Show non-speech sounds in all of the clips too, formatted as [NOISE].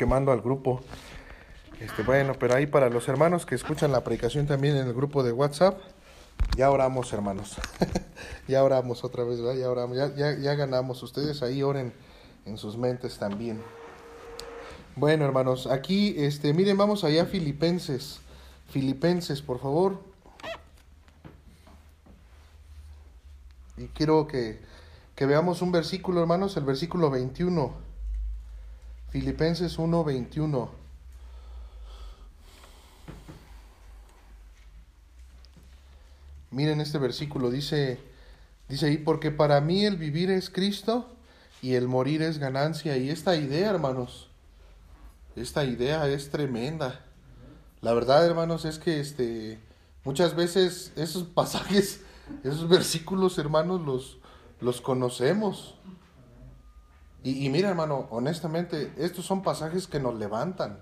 quemando al grupo. Este, bueno, pero ahí para los hermanos que escuchan la predicación también en el grupo de WhatsApp, ya oramos, hermanos. [LAUGHS] ya oramos otra vez, ¿verdad? Ya oramos, ya ganamos. Ustedes ahí oren en sus mentes también. Bueno, hermanos, aquí, este, miren, vamos allá a Filipenses. Filipenses, por favor. Y quiero que, que veamos un versículo, hermanos, el versículo 21. Filipenses 1, 21. Miren este versículo, dice, dice ahí, porque para mí el vivir es Cristo y el morir es ganancia. Y esta idea, hermanos, esta idea es tremenda. La verdad, hermanos, es que este, muchas veces esos pasajes, esos versículos, hermanos, los, los conocemos. Y, mira, hermano, honestamente, estos son pasajes que nos levantan.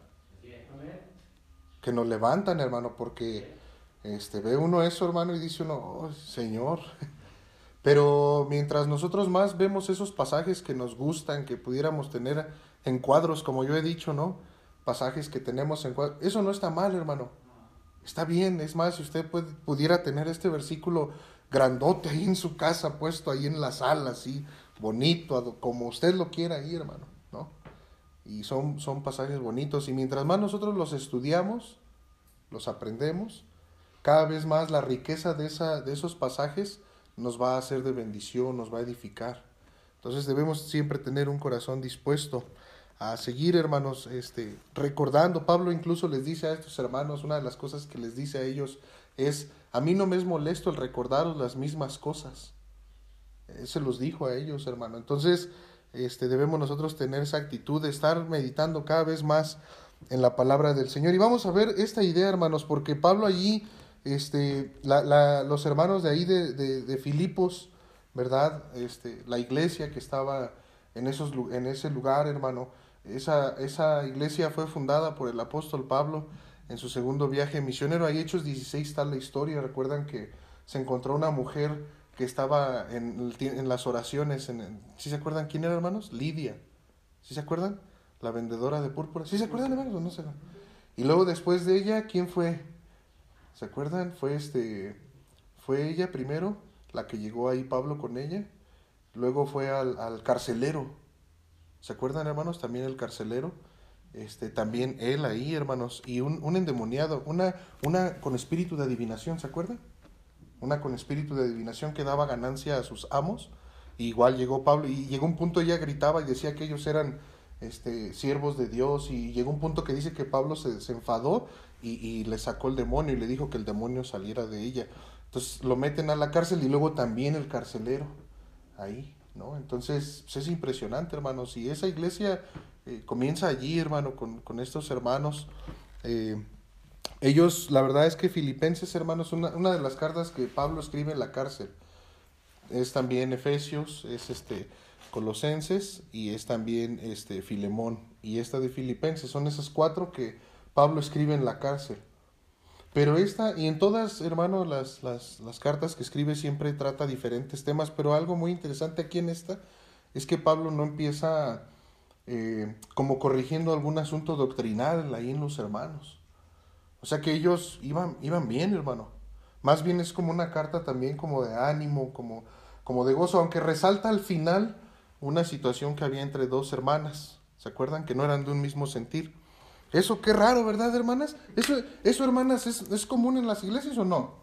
Que nos levantan, hermano, porque este, ve uno eso, hermano, y dice uno, oh, Señor. [LAUGHS] Pero mientras nosotros más vemos esos pasajes que nos gustan, que pudiéramos tener en cuadros, como yo he dicho, ¿no? Pasajes que tenemos en cuadros. Eso no está mal, hermano. Está bien. Es más, si usted pudiera tener este versículo grandote ahí en su casa, puesto ahí en la sala, así, bonito, como usted lo quiera ahí, hermano, ¿no? Y son, son pasajes bonitos. Y mientras más nosotros los estudiamos, los aprendemos, cada vez más la riqueza de, esa, de esos pasajes nos va a hacer de bendición, nos va a edificar. Entonces debemos siempre tener un corazón dispuesto a seguir, hermanos, este, recordando. Pablo incluso les dice a estos hermanos, una de las cosas que les dice a ellos es, a mí no me es molesto el recordaros las mismas cosas. Se los dijo a ellos, hermano. Entonces, este, debemos nosotros tener esa actitud de estar meditando cada vez más en la palabra del Señor. Y vamos a ver esta idea, hermanos, porque Pablo allí este, la, la, los hermanos de ahí de, de, de, Filipos, ¿verdad? Este, la iglesia que estaba en, esos, en ese lugar, hermano, esa, esa iglesia fue fundada por el apóstol Pablo en su segundo viaje misionero. Hay Hechos 16 tal la historia, recuerdan que se encontró una mujer que estaba en, en las oraciones, en, ¿sí se acuerdan quién era, hermanos? Lidia, ¿sí se acuerdan? La vendedora de púrpura, ¿sí se acuerdan, hermanos? O no se Y luego después de ella, ¿quién fue? ¿Se acuerdan? Fue este fue ella primero la que llegó ahí Pablo con ella, luego fue al, al carcelero. ¿Se acuerdan, hermanos? También el carcelero. Este, también él ahí, hermanos, y un, un endemoniado, una, una con espíritu de adivinación, ¿se acuerdan? Una con espíritu de adivinación que daba ganancia a sus amos. igual llegó Pablo y llegó un punto ella gritaba y decía que ellos eran este, siervos de Dios y llegó un punto que dice que Pablo se, se enfadó y, y, le sacó el demonio y le dijo que el demonio saliera de ella. Entonces lo meten a la cárcel y luego también el carcelero ahí, ¿no? Entonces pues es impresionante, hermanos. Y esa iglesia eh, comienza allí, hermano, con, con estos hermanos. Eh, ellos, la verdad es que Filipenses, hermanos, una, una de las cartas que Pablo escribe en la cárcel es también Efesios, es este Colosenses y es también este Filemón y esta de Filipenses. Son esas cuatro que Pablo escribe en la cárcel. Pero esta, y en todas, hermano, las, las, las, cartas que escribe siempre trata diferentes temas, pero algo muy interesante aquí en esta es que Pablo no empieza eh, como corrigiendo algún asunto doctrinal ahí en los hermanos. O sea que ellos iban, iban bien, hermano. Más bien es como una carta también como de ánimo, como, como de gozo, aunque resalta al final una situación que había entre dos hermanas. ¿Se acuerdan? Que no eran de un mismo sentir. Eso qué raro, ¿verdad, hermanas? Eso, eso hermanas, ¿es, ¿es común en las iglesias o no?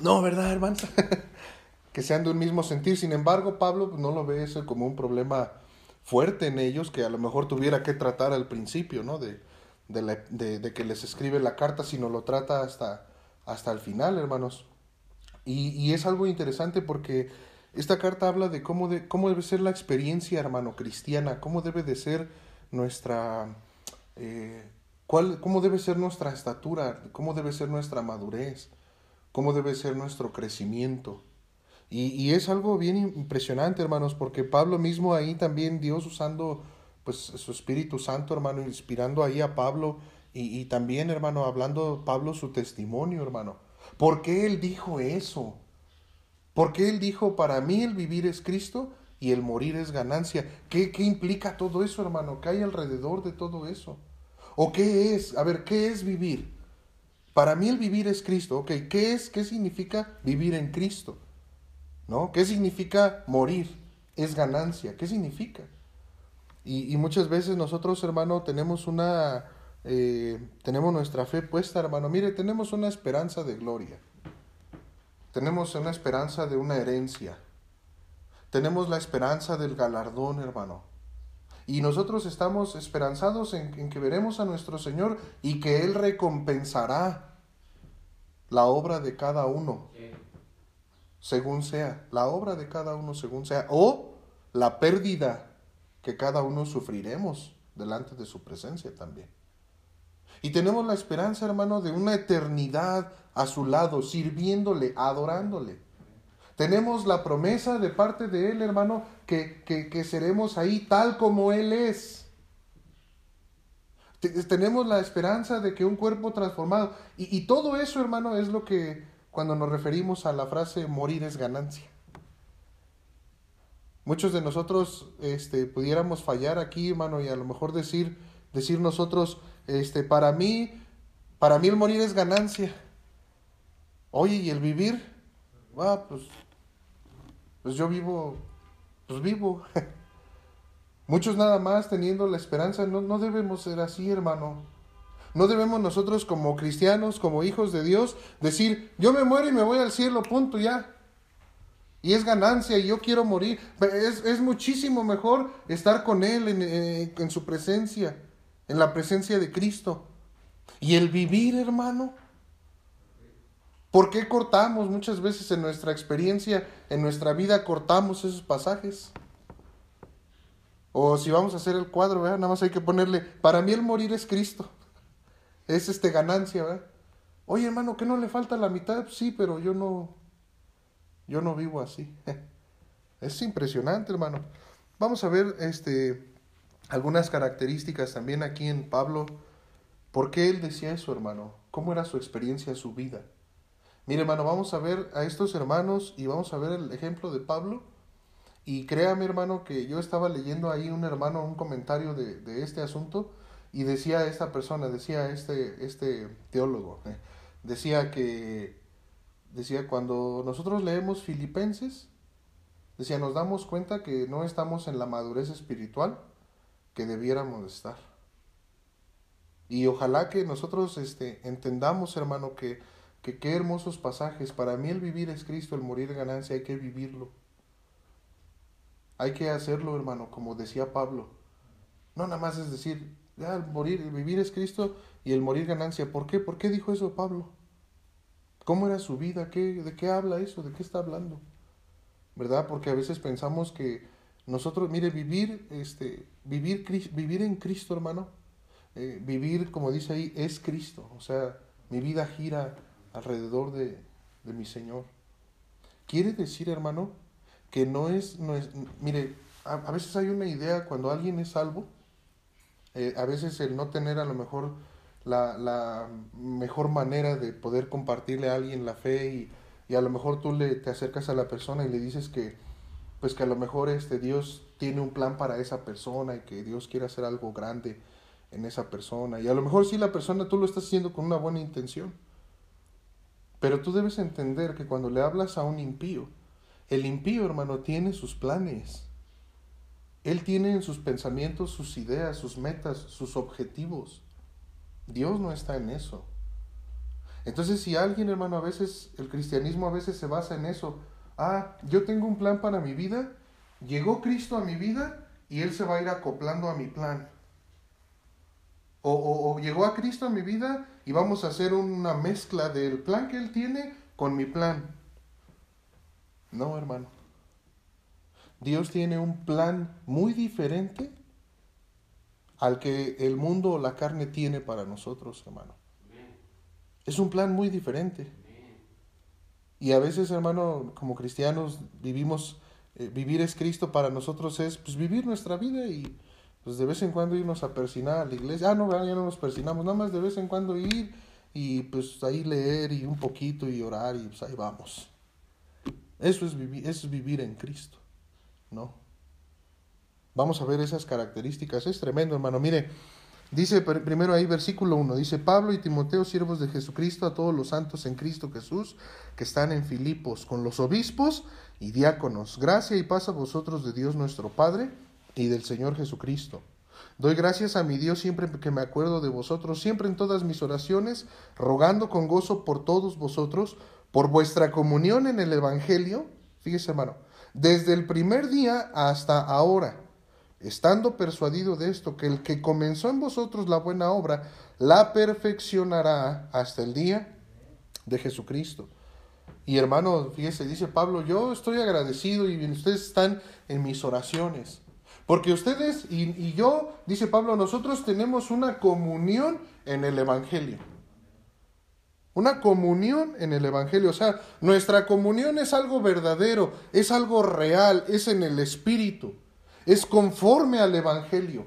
No, ¿verdad, hermanas? [LAUGHS] que sean de un mismo sentir. Sin embargo, Pablo no lo ve eso como un problema fuerte en ellos que a lo mejor tuviera que tratar al principio, ¿no? De, de, la, de, que les escribe la carta, sino lo trata hasta, hasta el final, hermanos. Y, y, es algo interesante porque esta carta habla de cómo, de cómo debe ser la experiencia, hermano, cristiana, cómo debe de ser nuestra, eh, cuál, cómo debe ser nuestra estatura, cómo debe ser nuestra madurez, cómo debe ser nuestro crecimiento. Y, y, es algo bien impresionante, hermanos, porque Pablo mismo ahí también, Dios usando pues su Espíritu Santo, hermano, inspirando ahí a Pablo y, y también, hermano, hablando Pablo su testimonio, hermano. ¿Por qué él dijo eso? ¿Por qué él dijo, para mí el vivir es Cristo y el morir es ganancia. ¿Qué, ¿Qué implica todo eso, hermano? ¿Qué hay alrededor de todo eso? ¿O qué es? A ver, ¿qué es vivir? Para mí el vivir es Cristo. ¿qué es? ¿Qué significa vivir en Cristo? ¿No? ¿Qué significa morir? Es ganancia. ¿Qué significa? Y, muchas veces nosotros, hermano, tenemos una, eh, tenemos nuestra fe puesta, hermano. Mire, tenemos una esperanza de gloria. Tenemos una esperanza de una herencia. Tenemos la esperanza del galardón, hermano. Y nosotros estamos esperanzados en, que veremos a nuestro Señor y que Él recompensará la obra de cada uno, según sea. La obra de cada uno, según sea. O la pérdida que cada uno sufriremos delante de su presencia también. Y tenemos la esperanza, hermano, de una eternidad a su lado, sirviéndole, adorándole. Tenemos la promesa de parte de Él, hermano, que, que, seremos ahí tal como Él es. Tenemos la esperanza de que un cuerpo transformado. Y, y todo eso, hermano, es lo que cuando nos referimos a la frase morir es ganancia. Muchos de nosotros este, pudiéramos fallar aquí, hermano, y a lo mejor decir, decir nosotros, este, para mí, para mí el morir es ganancia. Oye, ¿y el vivir? Ah, pues pues yo vivo, pues vivo. [LAUGHS] Muchos nada más teniendo la esperanza, no, no debemos ser así, hermano. No debemos nosotros como cristianos, como hijos de Dios, decir, yo me muero y me voy al cielo, punto, ya. Y es ganancia y yo quiero morir. Es, es muchísimo mejor estar con Él en, eh, en su presencia, en la presencia de Cristo. Y el vivir, hermano, ¿Por qué cortamos muchas veces en nuestra experiencia, en nuestra vida, cortamos esos pasajes? O si vamos a hacer el cuadro, nada más hay que ponerle, para mí el morir es Cristo. Es este ganancia, ¿verdad? Oye, hermano, ¿qué no le falta la mitad? Sí, pero yo no, yo no vivo así. [LAUGHS] Es impresionante, hermano. Vamos a ver este, algunas características también aquí en Pablo. ¿Por qué él decía eso, hermano? ¿Cómo era su experiencia, su vida? Mire, hermano, vamos a ver a estos hermanos y vamos a ver el ejemplo de Pablo. Y créame, hermano, que yo estaba leyendo ahí un hermano, un comentario de, de este asunto, y decía esta persona, decía este, este teólogo, eh, decía que, decía, cuando nosotros leemos Filipenses, decía, nos damos cuenta que no estamos en la madurez espiritual que debiéramos estar. Y ojalá que nosotros este, entendamos, hermano, que que qué hermosos pasajes. Para mí el vivir es Cristo, el morir ganancia, hay que vivirlo. Hay que hacerlo, hermano, como decía Pablo. No nada más es decir, ya el morir, el vivir es Cristo y el morir ganancia. ¿Por qué? ¿Por qué dijo eso Pablo? ¿Cómo era su vida? ¿Qué, ¿De qué habla eso? ¿De qué está hablando? ¿Verdad? Porque a veces pensamos que nosotros, mire, vivir, este, vivir, vivir en Cristo, hermano, eh, vivir, como dice ahí, es Cristo. O sea, mi vida gira alrededor de, mi Señor. Quiere decir, hermano, que no es, no es mire, a, veces hay una idea cuando alguien es salvo, eh, a veces el no tener a lo mejor la, mejor manera de poder compartirle a alguien la fe y, a lo mejor tú le, te acercas a la persona y le dices que pues que a lo mejor este Dios tiene un plan para esa persona y que Dios quiere hacer algo grande en esa persona y a lo mejor si la persona tú lo estás haciendo con una buena intención pero tú debes entender que cuando le hablas a un impío, el impío, hermano, tiene sus planes. Él tiene en sus pensamientos sus ideas, sus metas, sus objetivos. Dios no está en eso. Entonces, si alguien, hermano, a veces, el cristianismo a veces se basa en eso. Ah, yo tengo un plan para mi vida, llegó Cristo a mi vida y Él se va a ir acoplando a mi plan. O, llegó a Cristo a mi vida y vamos a hacer una mezcla del plan que Él tiene con mi plan. No, hermano. Dios tiene un plan muy diferente al que el mundo o la carne tiene para nosotros, hermano. Es un plan muy diferente. Y a veces, hermano, como cristianos vivimos, eh, vivir es Cristo para nosotros es pues vivir nuestra vida y, pues de vez en cuando irnos a persinar a la iglesia. Ah, no, ya no nos persinamos, nada más de vez en cuando ir y pues ahí leer y un poquito y orar y pues ahí vamos. Eso es vivir, eso es vivir en Cristo, ¿no? Vamos a ver esas características. Es tremendo, hermano. Mire, dice primero ahí versículo 1, dice Pablo y Timoteo, siervos de Jesucristo, a todos los santos en Cristo Jesús, que están en Filipos, con los obispos y diáconos. Gracia y paz a vosotros de Dios nuestro Padre y del Señor Jesucristo. Doy gracias a mi Dios siempre que me acuerdo de vosotros, siempre en todas mis oraciones, rogando con gozo por todos vosotros, por vuestra comunión en el Evangelio. Fíjese, hermano, desde el primer día hasta ahora, estando persuadido de esto, que el que comenzó en vosotros la buena obra, la perfeccionará hasta el día de Jesucristo. Y hermano, fíjese, dice Pablo, yo estoy agradecido y ustedes están en mis oraciones. Porque ustedes y, yo, dice Pablo, nosotros tenemos una comunión en el Evangelio. Una comunión en el Evangelio. O sea, nuestra comunión es algo verdadero, es algo real, es en el Espíritu, es conforme al Evangelio,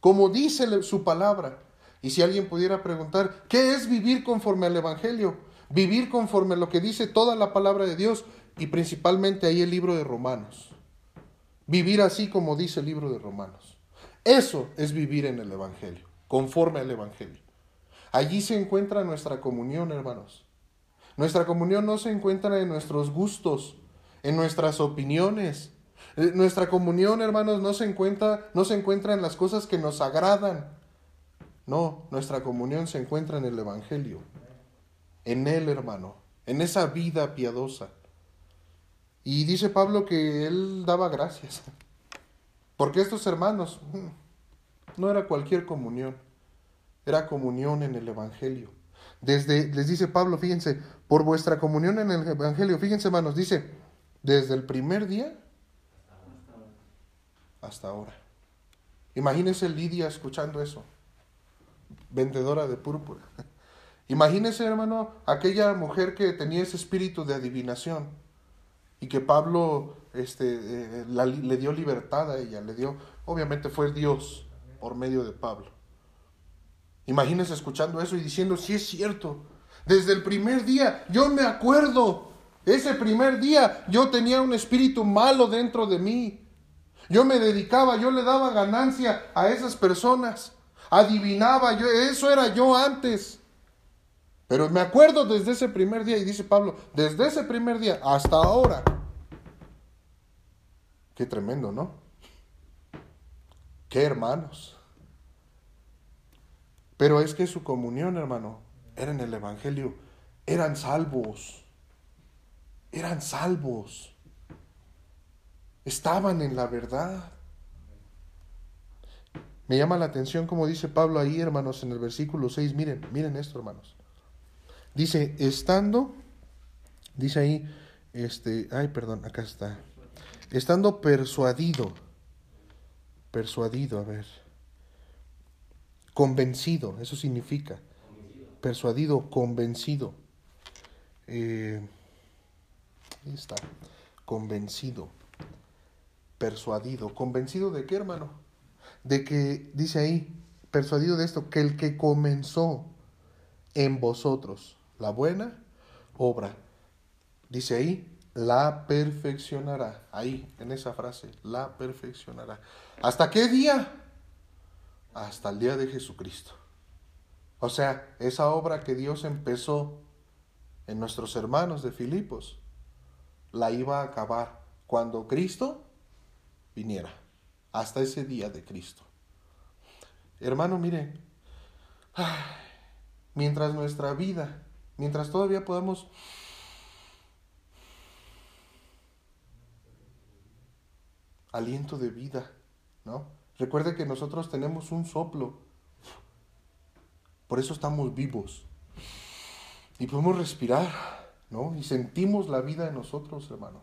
como dice su palabra. Y si alguien pudiera preguntar, ¿qué es vivir conforme al Evangelio? Vivir conforme a lo que dice toda la palabra de Dios y principalmente ahí el libro de Romanos. Vivir así como dice el libro de Romanos. Eso es vivir en el Evangelio, conforme al Evangelio. Allí se encuentra nuestra comunión, hermanos. Nuestra comunión no se encuentra en nuestros gustos, en nuestras opiniones. Eh, nuestra comunión, hermanos, no se encuentra, no se encuentra en las cosas que nos agradan. No, nuestra comunión se encuentra en el Evangelio. En Él, hermano, en esa vida piadosa. Y dice Pablo que él daba gracias. Porque estos hermanos mm, no era cualquier comunión, era comunión en el Evangelio. Desde, les dice Pablo, fíjense, por vuestra comunión en el Evangelio, fíjense hermanos, dice, desde el primer día hasta ahora. Imagínense Lidia escuchando eso, vendedora de púrpura. [LAUGHS] Imagínense, hermano, aquella mujer que tenía ese espíritu de adivinación y que Pablo este, eh, le dio libertad a ella, le dio, obviamente fue Dios por medio de Pablo. Imagínense escuchando eso y diciendo, sí es cierto, desde el primer día, yo me acuerdo, ese primer día yo tenía un espíritu malo dentro de mí. Yo me dedicaba, yo le daba ganancia a esas personas, adivinaba, yo, eso era yo antes. Pero me acuerdo desde ese primer día, y dice Pablo, desde ese primer día hasta ahora. Qué tremendo, ¿no? Qué hermanos. Pero es que su comunión, hermano, era en el Evangelio. Eran salvos. Eran salvos. Estaban en la verdad. Me llama la atención como dice Pablo ahí, hermanos, en el versículo 6. Miren, miren esto, hermanos. Dice, estando, dice ahí, este, ay, perdón, acá está. Estando persuadido, persuadido, a ver, convencido, eso significa, persuadido, convencido. Eh, ahí está, convencido, persuadido, convencido de qué, hermano? De que, dice ahí, persuadido de esto, que el que comenzó en vosotros la buena obra. Dice ahí, la perfeccionará. Ahí, en esa frase, la perfeccionará. ¿Hasta qué día? Hasta el día de Jesucristo. O sea, esa obra que Dios empezó en nuestros hermanos de Filipos, la iba a acabar cuando Cristo viniera. Hasta ese día de Cristo. Hermano, mire, mientras nuestra vida Mientras todavía podamos aliento de vida, ¿no? Recuerde que nosotros tenemos un soplo. Por eso estamos vivos. Y podemos respirar, ¿no? Y sentimos la vida en nosotros, hermano.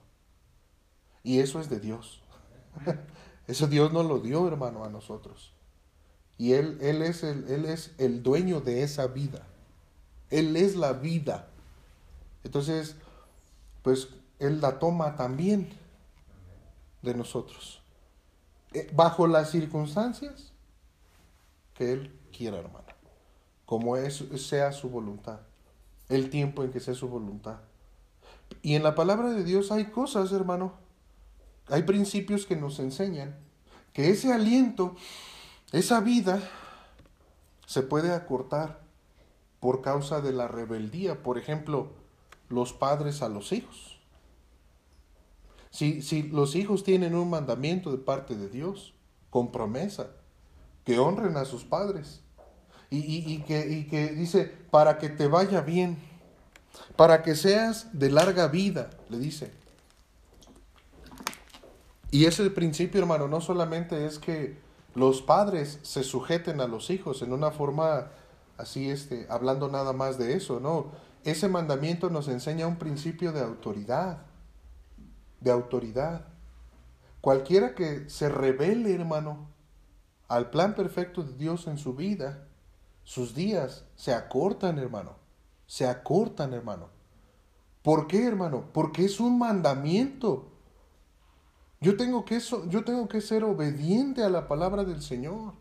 Y eso es de Dios. [LAUGHS] Eso Dios nos lo dio, hermano, a nosotros. Y Él, él, es el, él es el dueño de esa vida. Él es la vida. Entonces, pues Él la toma también de nosotros. Eh, bajo las circunstancias que Él quiera, hermano. Como es, sea su voluntad. El tiempo en que sea su voluntad. Y en la palabra de Dios hay cosas, hermano. Hay principios que nos enseñan que ese aliento, esa vida, se puede acortar por causa de la rebeldía. Por ejemplo, los padres a los hijos. Si, si los hijos tienen un mandamiento de parte de Dios, con promesa, que honren a sus padres, y, que, y que dice, para que te vaya bien, para que seas de larga vida, le dice. Y ese principio, hermano, no solamente es que los padres se sujeten a los hijos en una forma así, este, hablando nada más de eso, no. Ese mandamiento nos enseña un principio de autoridad, de autoridad. Cualquiera que se revele, hermano, al plan perfecto de Dios en su vida, sus días se acortan, hermano. Se acortan, hermano. ¿Por qué, hermano? Porque es un mandamiento. Yo tengo que, yo tengo que ser obediente a la palabra del Señor.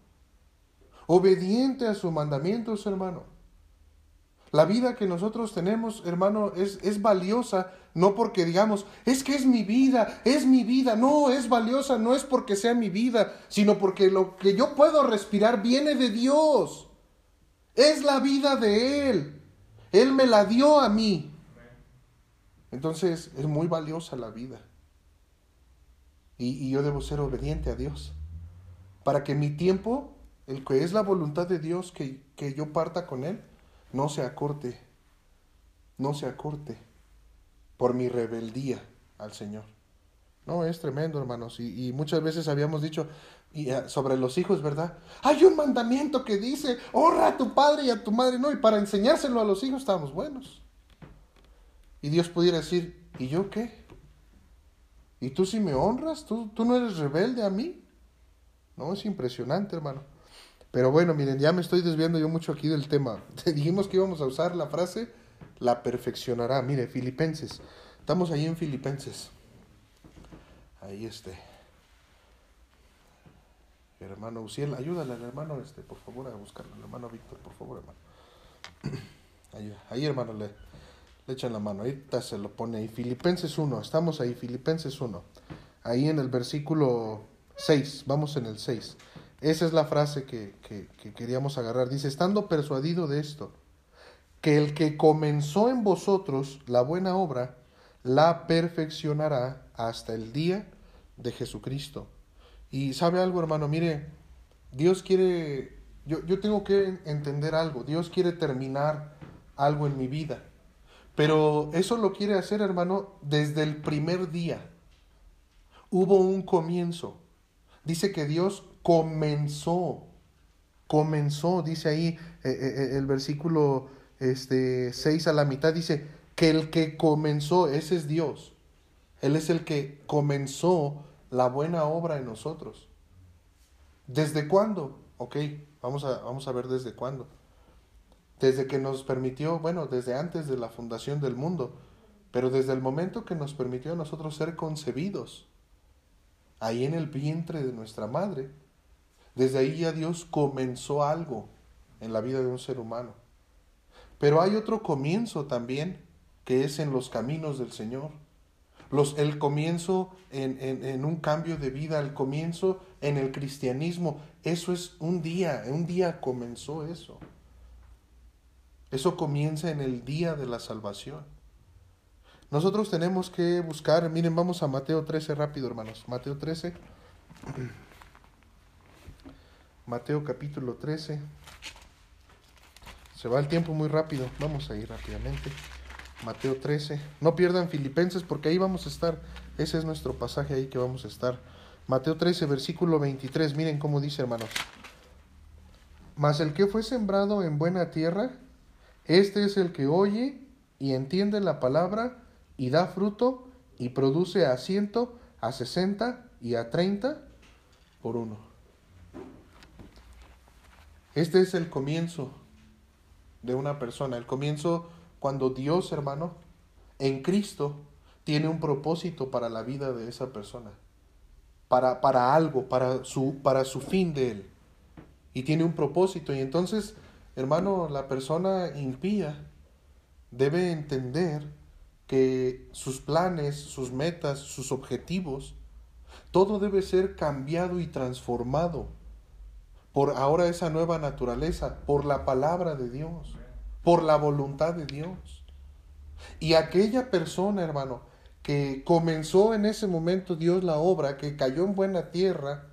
Obediente a sus mandamientos, hermano. La vida que nosotros tenemos, hermano, es, es, valiosa, no porque digamos, es que es mi vida, es mi vida. No, es valiosa, no es porque sea mi vida, sino porque lo que yo puedo respirar viene de Dios. Es la vida de Él. Él me la dio a mí. Entonces es muy valiosa la vida. Y, yo debo ser obediente a Dios. Para que mi tiempo, el que es la voluntad de Dios, que, que yo parta con Él, no se acorte. No se acorte por mi rebeldía al Señor. No, es tremendo, hermanos. Y, y, muchas veces habíamos dicho, y ah, sobre los hijos, ¿verdad? Hay un mandamiento que dice, honra a tu padre y a tu madre, no, y para enseñárselo a los hijos estamos buenos. Y Dios pudiera decir, ¿y yo qué? ¿Y tú si me honras? ¿Tú, ¿Tú no eres rebelde a mí? No, es impresionante, hermano. Pero bueno, miren, ya me estoy desviando yo mucho aquí del tema. [LAUGHS] Dijimos que íbamos a usar la frase, la perfeccionará. Mire, Filipenses. Estamos ahí en Filipenses. Ahí este hermano Uciel, ayúdale al hermano, este, por favor, a buscarlo, el hermano Víctor, por favor, hermano. [CLEARS THROAT] Ahí, ahí hermano, le, le echan la mano, ahí se lo pone ahí. Filipenses 1, estamos ahí, Filipenses 1. Ahí en el versículo 6, vamos en el 6. Esa es la frase que, que, que queríamos agarrar. Dice, estando persuadido de esto, que el que comenzó en vosotros la buena obra, la perfeccionará hasta el día de Jesucristo. Y sabe algo, hermano, mire, Dios quiere, yo, yo tengo que entender algo, Dios quiere terminar algo en mi vida, pero eso lo quiere hacer, hermano, desde el primer día. Hubo un comienzo. Dice que Dios comenzó, comenzó, dice ahí eh, eh, eh, el versículo este, 6 a la mitad, dice que el que comenzó, ese es Dios. Él es el que comenzó la buena obra en nosotros. ¿Desde cuándo? Ok, vamos a, vamos a ver desde cuándo. Desde que nos permitió, bueno, desde antes de la fundación del mundo, pero desde el momento que nos permitió a nosotros ser concebidos, ahí en el vientre de nuestra madre, desde ahí ya Dios comenzó algo en la vida de un ser humano. Pero hay otro comienzo también, que es en los caminos del Señor el comienzo en, un cambio de vida, el comienzo en el cristianismo. Eso es un día, un día comenzó eso. Eso comienza en el día de la salvación. Nosotros tenemos que buscar, miren, vamos a Mateo 13 rápido, hermanos. Mateo 13. [CLEARS THROAT] Mateo capítulo 13. Se va el tiempo muy rápido. Vamos a ir rápidamente. Mateo 13. No pierdan Filipenses porque ahí vamos a estar. Ese es nuestro pasaje ahí que vamos a estar. Mateo 13, versículo 23. Miren cómo dice, hermanos. Mas el que fue sembrado en buena tierra, este es el que oye y entiende la palabra y da fruto y produce a ciento, a sesenta y a treinta por uno. Este es el comienzo de una persona, el comienzo cuando Dios, hermano, en Cristo, tiene un propósito para la vida de esa persona, para, para algo, para su, para su fin de él. Y tiene un propósito. Y entonces, hermano, la persona impía debe entender que sus planes, sus metas, sus objetivos Todo debe ser cambiado y transformado por ahora esa nueva naturaleza, por la palabra de Dios, por la voluntad de Dios. Y aquella persona, hermano, que comenzó en ese momento Dios la obra, que cayó en buena tierra,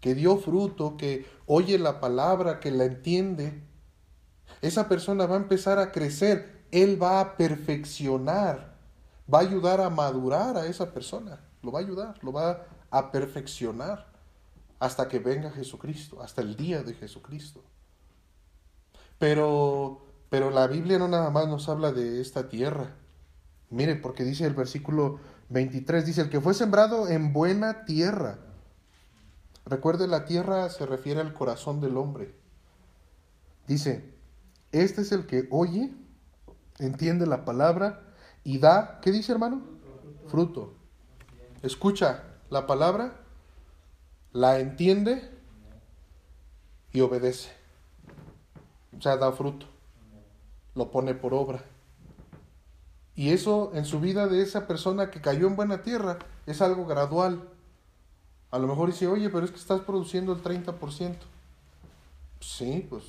que dio fruto, que oye la palabra, que la entiende, esa persona va a empezar a crecer, Él va a perfeccionar, va a ayudar a madurar a esa persona, lo va a ayudar, lo va a perfeccionar hasta que venga Jesucristo, hasta el día de Jesucristo. Pero, pero la Biblia no nada más nos habla de esta tierra. Mire, porque dice el versículo 23, dice, el que fue sembrado en buena tierra. Recuerde, la tierra se refiere al corazón del hombre. Dice, este es el que oye, entiende la palabra y da, ¿qué dice hermano? Fruto. Escucha la palabra la entiende y obedece. O sea, da fruto, lo pone por obra. Y eso en su vida de esa persona que cayó en buena tierra es algo gradual. A lo mejor dice, oye, pero es que estás produciendo el 30%. Sí, pues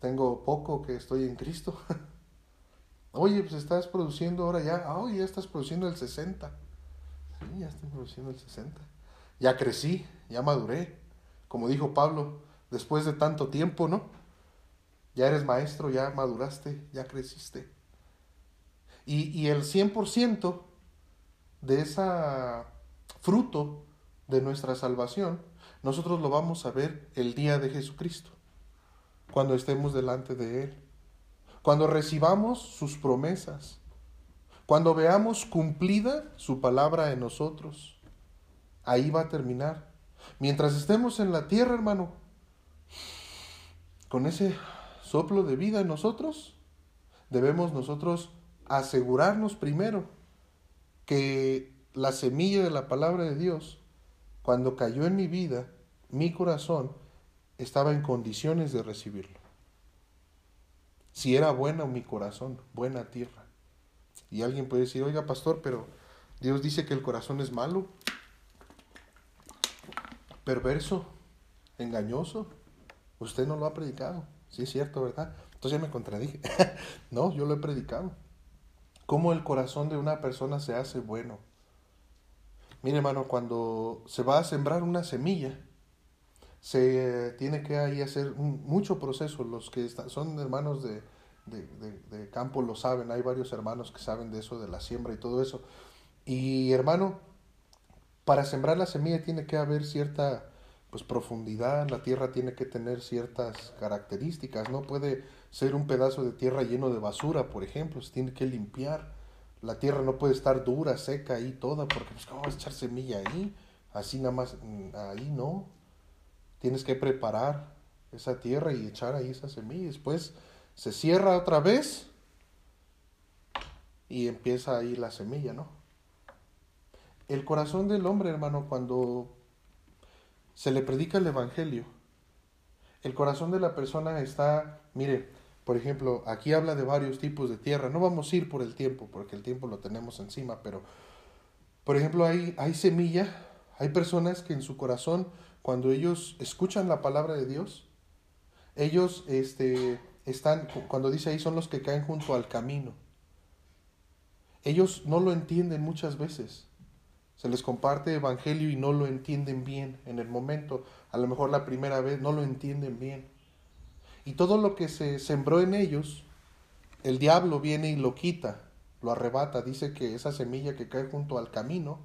tengo poco que estoy en Cristo. [LAUGHS] oye, pues estás produciendo ahora ya, ah, ya estás produciendo el 60. Sí, ya estoy produciendo el 60 ya crecí, ya maduré. Como dijo Pablo, después de tanto tiempo, ¿no? Ya eres maestro, ya maduraste, ya creciste. Y, y el 100% de ese fruto de nuestra salvación, nosotros lo vamos a ver el día de Jesucristo, cuando estemos delante de Él, cuando recibamos sus promesas, cuando veamos cumplida su palabra en nosotros. Ahí va a terminar. Mientras estemos en la tierra, hermano, con ese soplo de vida en nosotros, debemos nosotros asegurarnos primero que la semilla de la palabra de Dios, cuando cayó en mi vida, mi corazón estaba en condiciones de recibirlo. Si era buena mi corazón, buena tierra. Y alguien puede decir, oiga pastor, pero Dios dice que el corazón es malo perverso, engañoso. Usted no lo ha predicado. Sí, es cierto, ¿verdad? Entonces ya me contradije. [LAUGHS] no, yo lo he predicado. ¿Cómo el corazón de una persona se hace bueno? Mire, hermano, cuando se va a sembrar una semilla, se tiene que ahí hacer mucho proceso. Los que son hermanos de, de, campo lo saben, hay varios hermanos que saben de eso, de la siembra y todo eso. Y hermano, para sembrar la semilla tiene que haber cierta pues profundidad, la tierra tiene que tener ciertas características, no puede ser un pedazo de tierra lleno de basura, por ejemplo, se tiene que limpiar. La tierra no puede estar dura, seca ahí toda, porque pues cómo vas a echar semilla ahí, así nada más mm, ahí no. Tienes que preparar esa tierra y echar ahí esa semilla. Después se cierra otra vez y empieza ahí la semilla, ¿no? el corazón del hombre, hermano, cuando se le predica el Evangelio, el corazón de la persona está, mire, por ejemplo, aquí habla de varios tipos de tierra. No vamos a ir por el tiempo, porque el tiempo lo tenemos encima, pero, por ejemplo, hay, hay semilla, hay personas que en su corazón, cuando ellos escuchan la palabra de Dios, ellos este, están, cuando dice ahí, son los que caen junto al camino. Ellos no lo entienden muchas veces se les comparte evangelio y no lo entienden bien en el momento, a lo mejor la primera vez no lo entienden bien. Y todo lo que se sembró en ellos, el diablo viene y lo quita, lo arrebata, dice que esa semilla que cae junto al camino,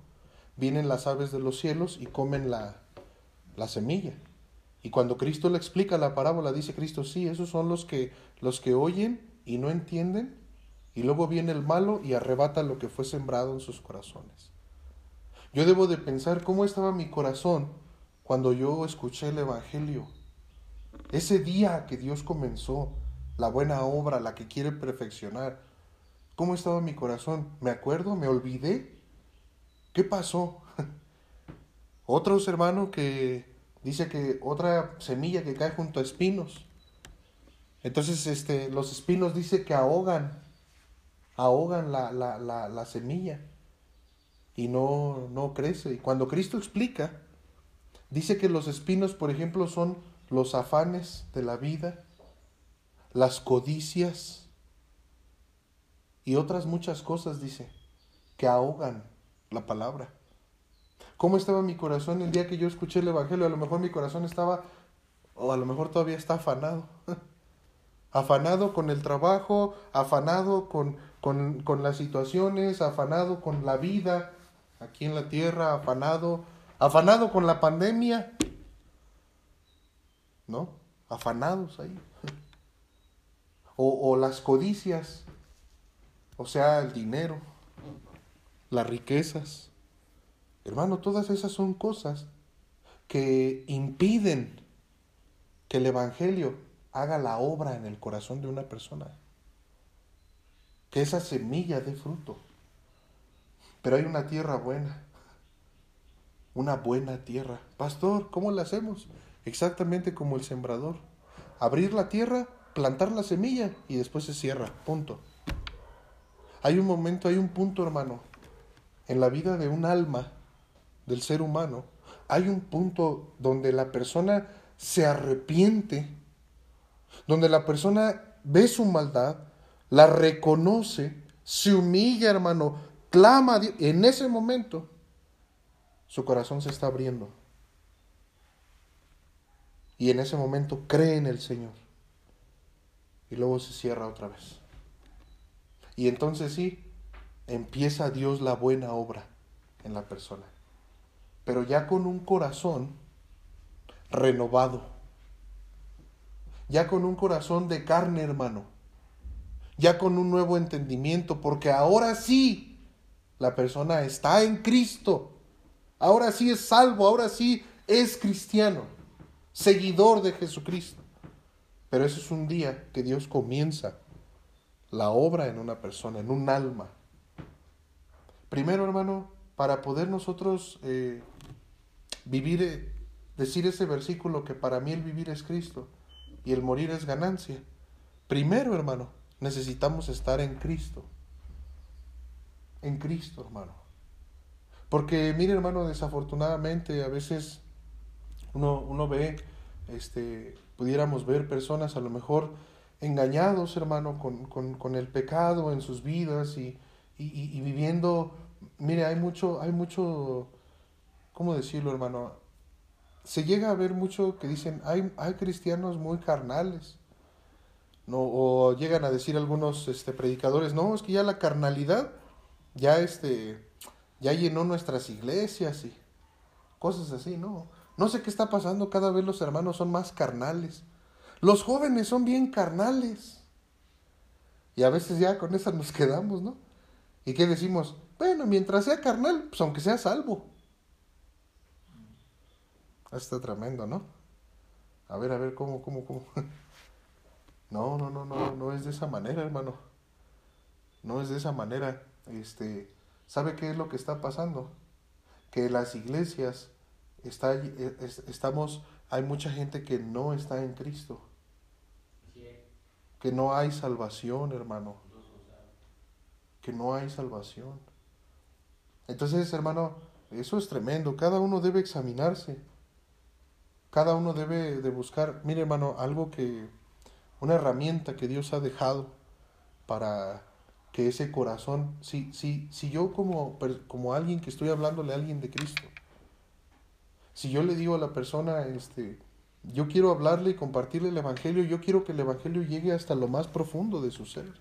vienen las aves de los cielos y comen la, la semilla. Y cuando Cristo le explica la parábola, dice Cristo, sí, esos son los que, los que oyen y no entienden, y luego viene el malo y arrebata lo que fue sembrado en sus corazones. Yo debo de pensar cómo estaba mi corazón cuando yo escuché el Evangelio. Ese día que Dios comenzó la buena obra, la que quiere perfeccionar. ¿Cómo estaba mi corazón? ¿Me acuerdo? ¿Me olvidé? ¿Qué pasó? [LAUGHS] Otros hermanos que dice que otra semilla que cae junto a espinos. Entonces, este, los espinos dice que ahogan, ahogan la, la, la, la semilla. y no, no crece. Y cuando Cristo explica, dice que los espinos, por ejemplo, son los afanes de la vida, las codicias y otras muchas cosas, dice, que ahogan la palabra. ¿Cómo estaba mi corazón el día que yo escuché el Evangelio? A lo mejor mi corazón estaba, o a lo mejor todavía está afanado. [LAUGHS] afanado con el trabajo, afanado con, con, con, las situaciones, afanado con la vida aquí en la tierra, afanado, afanado con la pandemia. ¿No? Afanados ahí. [LAUGHS] O, o las codicias, o sea, el dinero, las riquezas. Hermano, todas esas son cosas que impiden que el Evangelio haga la obra en el corazón de una persona. Que esa semilla dé fruto. Pero hay una tierra buena. Una buena tierra. Pastor, ¿cómo la hacemos? Exactamente como el sembrador. Abrir la tierra, plantar la semilla y después se cierra. Punto. Hay un momento, hay un punto, hermano, en la vida de un alma, del ser humano. Hay un punto donde la persona se arrepiente, donde la persona ve su maldad, la reconoce, se humilla, hermano, clama a Dios. En ese momento, su corazón se está abriendo. Y en ese momento cree en el Señor. Y luego se cierra otra vez. Y entonces sí, empieza Dios la buena obra en la persona. Pero ya con un corazón renovado. Ya con un corazón de carne, hermano. Ya con un nuevo entendimiento, porque ahora sí la persona está en Cristo. Ahora sí es salvo, ahora sí es cristiano, seguidor de Jesucristo. Pero eso es un día que Dios comienza la obra en una persona, en un alma. Primero, hermano, para poder nosotros eh, vivir, eh, decir ese versículo que para mí el vivir es Cristo y el morir es ganancia. Primero, hermano, necesitamos estar en Cristo. En Cristo, hermano. Porque, mire, hermano, desafortunadamente a veces uno, uno ve, este, pudiéramos ver personas a lo mejor engañados, hermano, con, con, con el pecado en sus vidas y, y, y, viviendo, mire, hay mucho, hay mucho, ¿cómo decirlo, hermano? Se llega a ver mucho que dicen, hay, hay cristianos muy carnales. No, o llegan a decir algunos este, predicadores, no, es que ya la carnalidad ya este ya llenó nuestras iglesias y cosas así, ¿no? No sé qué está pasando, cada vez los hermanos son más carnales. Los jóvenes son bien carnales. Y a veces ya con eso nos quedamos, ¿no? ¿Y qué decimos? Bueno, mientras sea carnal, pues aunque sea salvo. Está tremendo, ¿no? A ver, a ver, ¿cómo, cómo, cómo? [LAUGHS] No, no, no, no, no es de esa manera, hermano. No es de esa manera. Este, ¿sabe qué es lo que está pasando? Que las iglesias está, estamos, hay mucha gente que no está en Cristo. Que no hay salvación, hermano. Que no hay salvación. Entonces, hermano, eso es tremendo. Cada uno debe examinarse. Cada uno debe de buscar, mire hermano, algo que, una herramienta que Dios ha dejado para que ese corazón, si, si, si yo como, como alguien que estoy hablándole a alguien de Cristo, si yo le digo a la persona, este, yo quiero hablarle y compartirle el Evangelio, yo quiero que el Evangelio llegue hasta lo más profundo de su ser,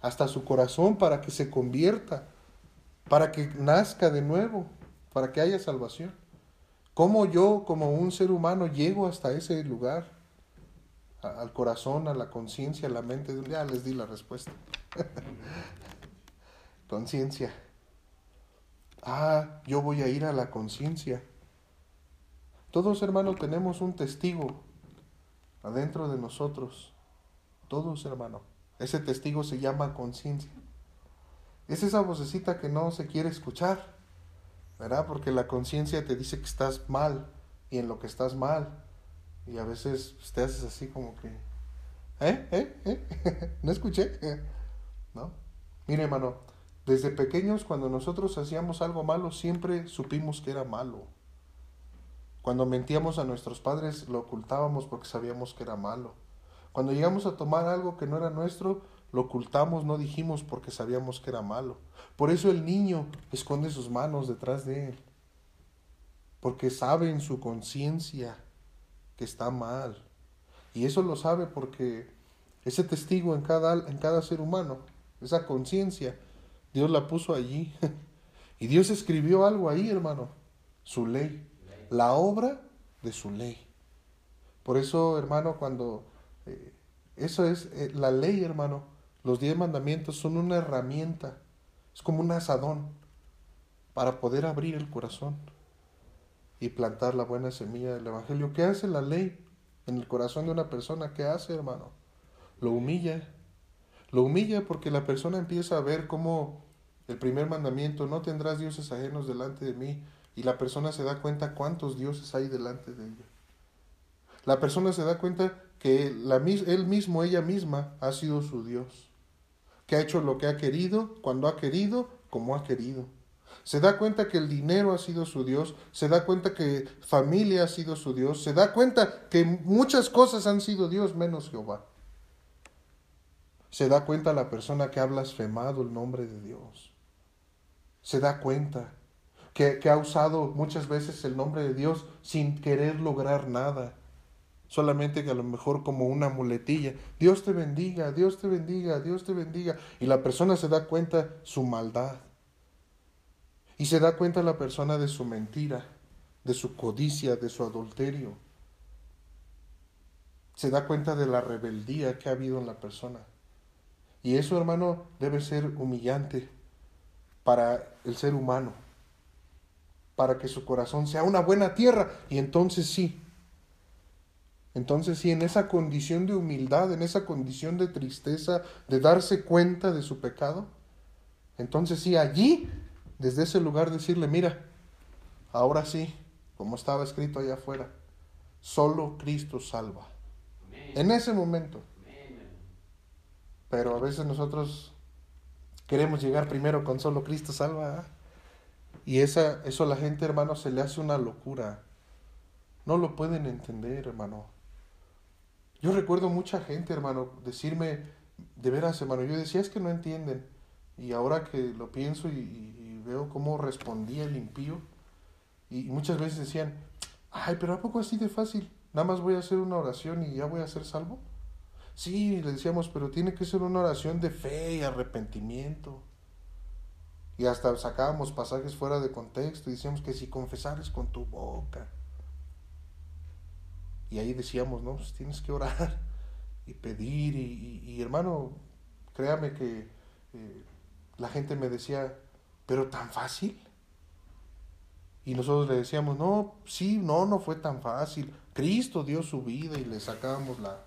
hasta su corazón para que se convierta, para que nazca de nuevo, para que haya salvación. ¿Cómo yo, como un ser humano, llego hasta ese lugar? Al corazón, a la conciencia, a la mente. Ya les di la respuesta. [LAUGHS] conciencia. Ah, yo voy a ir a la conciencia. Todos hermanos tenemos un testigo adentro de nosotros. Todos hermano. Ese testigo se llama conciencia. Es esa vocecita que no se quiere escuchar, ¿verdad? Porque la conciencia te dice que estás mal y en lo que estás mal. Y a veces pues, te haces así como que, ¿eh? ¿eh? ¿eh? [LAUGHS] ¿No escuché? [LAUGHS] ¿No? Mire hermano, Desde pequeños, cuando nosotros hacíamos algo malo, siempre supimos que era malo. Cuando mentíamos a nuestros padres, lo ocultábamos porque sabíamos que era malo. Cuando llegamos a tomar algo que no era nuestro, lo ocultamos, no dijimos porque sabíamos que era malo. Por eso el niño esconde sus manos detrás de él. Porque sabe en su conciencia que está mal. Y eso lo sabe porque ese testigo en cada, en cada ser humano, esa conciencia, Dios la puso allí. [LAUGHS] y Dios escribió algo ahí, hermano, su ley, la obra de su ley. Por eso, hermano, cuando... Eh, eso es eh, la ley, hermano. Los diez mandamientos son una herramienta. Es como un asadón para poder abrir el corazón y plantar la buena semilla del Evangelio. ¿Qué hace la ley en el corazón de una persona? ¿Qué hace, hermano? Lo humilla. Lo humilla porque la persona empieza a ver cómo el primer mandamiento, no tendrás dioses ajenos delante de mí, y la persona se da cuenta cuántos dioses hay delante de ella. La persona se da cuenta que la, él mismo, ella misma, ha sido su Dios, que ha hecho lo que ha querido, cuando ha querido, como ha querido. Se da cuenta que el dinero ha sido su Dios, se da cuenta que familia ha sido su Dios, se da cuenta que muchas cosas han sido Dios menos Jehová. Se da cuenta la persona que ha blasfemado el nombre de Dios. Se da cuenta que, que ha usado muchas veces el nombre de Dios sin querer lograr nada solamente que a lo mejor como una muletilla. Dios te bendiga, Dios te bendiga, Dios te bendiga. Y la persona se da cuenta su maldad. Y se da cuenta la persona de su mentira, de su codicia, de su adulterio. Se da cuenta de la rebeldía que ha habido en la persona. Y eso, hermano, debe ser humillante para el ser humano, para que su corazón sea una buena tierra. Y entonces sí, entonces sí, en esa condición de humildad, en esa condición de tristeza, de darse cuenta de su pecado, entonces sí, allí, desde ese lugar decirle, mira, ahora sí, como estaba escrito allá afuera, solo Cristo salva. En ese momento. Pero a veces nosotros queremos llegar primero con solo Cristo salva. Y esa, eso a la gente, hermano, se le hace una locura. No lo pueden entender, hermano. Yo recuerdo mucha gente, hermano, decirme, de veras, hermano, yo decía, es que no entienden. Y ahora que lo pienso y, veo cómo respondía el impío, y muchas veces decían, ay, pero ¿a poco así de fácil? Nada más voy a hacer una oración y ya voy a ser salvo. Sí, le decíamos, pero tiene que ser una oración de fe y arrepentimiento. Y hasta sacábamos pasajes fuera de contexto y decíamos que si confesares con tu boca y ahí decíamos, no, pues tienes que orar y pedir. Y, hermano, créame que eh, la gente me decía, pero tan fácil. Y nosotros le decíamos, no, sí, no, no fue tan fácil. Cristo dio su vida y le sacábamos la,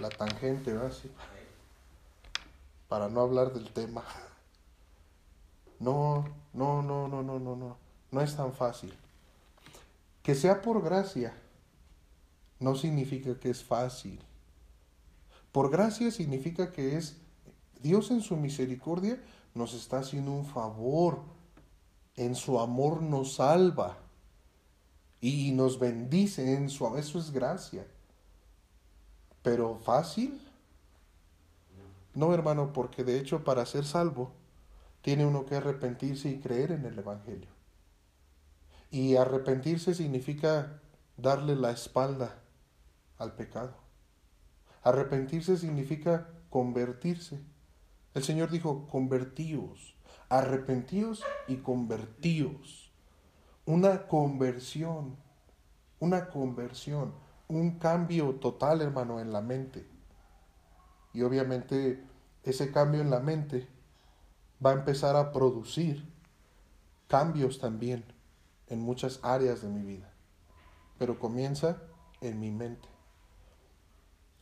la tangente, ¿verdad? Para no hablar del tema. [LAUGHS] No, no, no, no, no, no, no. No es tan fácil. Que sea por gracia no significa que es fácil. Por gracia significa que es Dios en su misericordia nos está haciendo un favor, en su amor nos salva y nos bendice en su eso es gracia. Pero fácil? No, hermano, porque de hecho para ser salvo tiene uno que arrepentirse y creer en el Evangelio. Y arrepentirse significa darle la espalda al pecado. Arrepentirse significa convertirse. El Señor dijo, convertíos, arrepentíos y convertíos. Una conversión, una conversión, un cambio total, hermano, en la mente. Y obviamente ese cambio en la mente va a empezar a producir cambios también en muchas áreas de mi vida. Pero comienza en mi mente.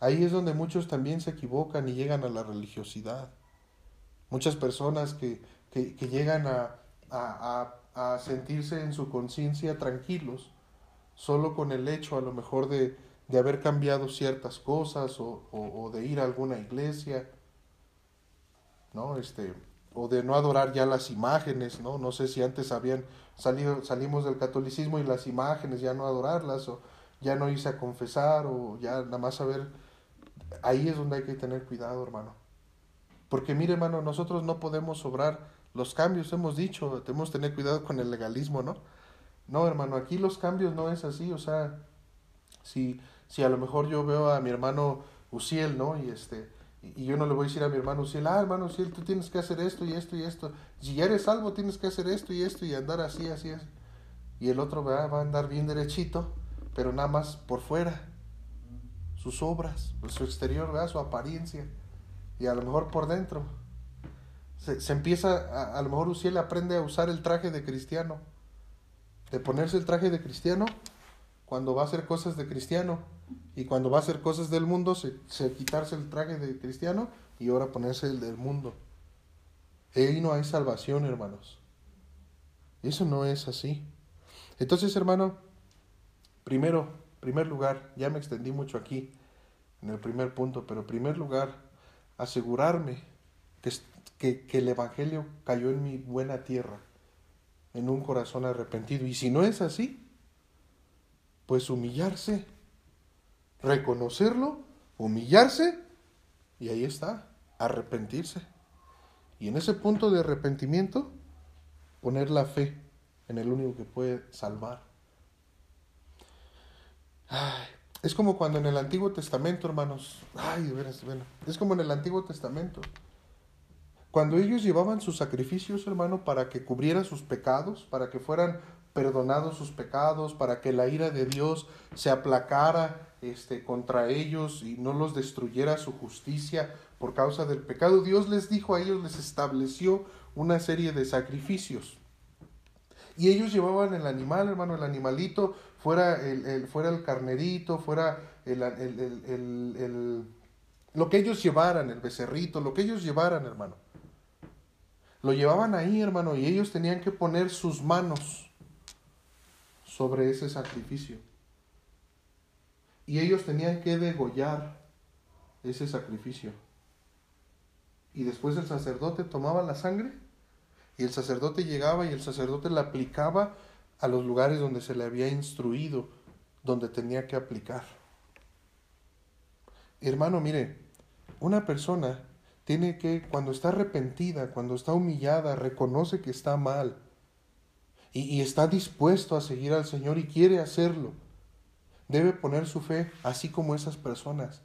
Ahí es donde muchos también se equivocan y llegan a la religiosidad. Muchas personas que, llegan a, sentirse en su conciencia tranquilos, solo con el hecho a lo mejor de, haber cambiado ciertas cosas o, de ir a alguna iglesia, ¿no? Este, o de no adorar ya las imágenes, ¿no? No sé si antes habían salido, salimos del catolicismo y las imágenes ya no adorarlas, o ya no irse a confesar, o ya nada más saber. Ahí es donde hay que tener cuidado, hermano. Porque mire, hermano, nosotros no podemos obrar los cambios, hemos dicho, tenemos que tener cuidado con el legalismo, ¿no? No, hermano, aquí los cambios no es así, o sea, si, si a lo mejor yo veo a mi hermano Uciel, ¿no? Y este, y yo no le voy a decir a mi hermano Uciel, ah, hermano Uciel, tú tienes que hacer esto y esto y esto. Si eres salvo, tienes que hacer esto y esto y andar así, así, así. Y el otro va a andar bien derechito, pero nada más por fuera. Sus obras, su exterior, ¿verdad? su apariencia. Y a lo mejor por dentro. Se, se empieza, a, a, lo mejor Uciel aprende a usar el traje de cristiano. De ponerse el traje de cristiano cuando va a hacer cosas de cristiano y cuando va a hacer cosas del mundo, se, se quitarse el traje de cristiano y ahora ponerse el del mundo. Ahí no hay salvación, hermanos. Eso no es así. Entonces, hermano, primero, primer lugar, ya me extendí mucho aquí en el primer punto, pero en primer lugar, asegurarme que, que, que el Evangelio cayó en mi buena tierra, en un corazón arrepentido. Y si no es así, pues humillarse reconocerlo, humillarse y ahí está, arrepentirse. Y en ese punto de arrepentimiento, poner la fe en el único que puede salvar. Ay, es como cuando en el Antiguo Testamento, hermanos, ay, de veras, bueno, es como en el Antiguo Testamento. Cuando ellos llevaban sus sacrificios, hermano, para que cubriera sus pecados, para que fueran perdonados sus pecados, para que la ira de Dios se aplacara este, contra ellos y no los destruyera su justicia por causa del pecado. Dios les dijo a ellos, les estableció una serie de sacrificios. Y ellos llevaban el animal, hermano, el animalito, fuera el, fuera el carnerito, fuera el, el, lo que ellos llevaran, el becerrito, lo que ellos llevaran, hermano. Lo llevaban ahí, hermano, y ellos tenían que poner sus manos sobre ese sacrificio. Y ellos tenían que degollar ese sacrificio. Y después el sacerdote tomaba la sangre y el sacerdote llegaba y el sacerdote la aplicaba a los lugares donde se le había instruido, donde tenía que aplicar. Hermano, mire, una persona tiene que, cuando está arrepentida, cuando está humillada, reconoce que está mal y, y está dispuesto a seguir al Señor y quiere hacerlo Debe poner su fe así como esas personas.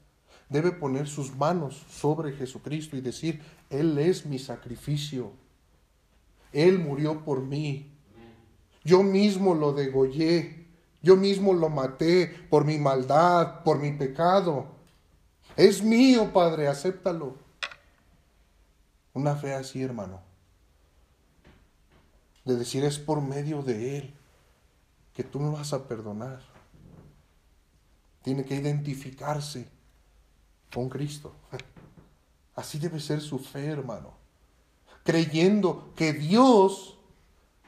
Debe poner sus manos sobre Jesucristo y decir, Él es mi sacrificio. Él murió por mí. Yo mismo lo degollé. Yo mismo lo maté por mi maldad, por mi pecado. Es mío, Padre, acéptalo. Una fe así, hermano. De decir es por medio de Él que tú me vas a perdonar tiene que identificarse con Cristo. Así debe ser su fe, hermano. Creyendo que Dios,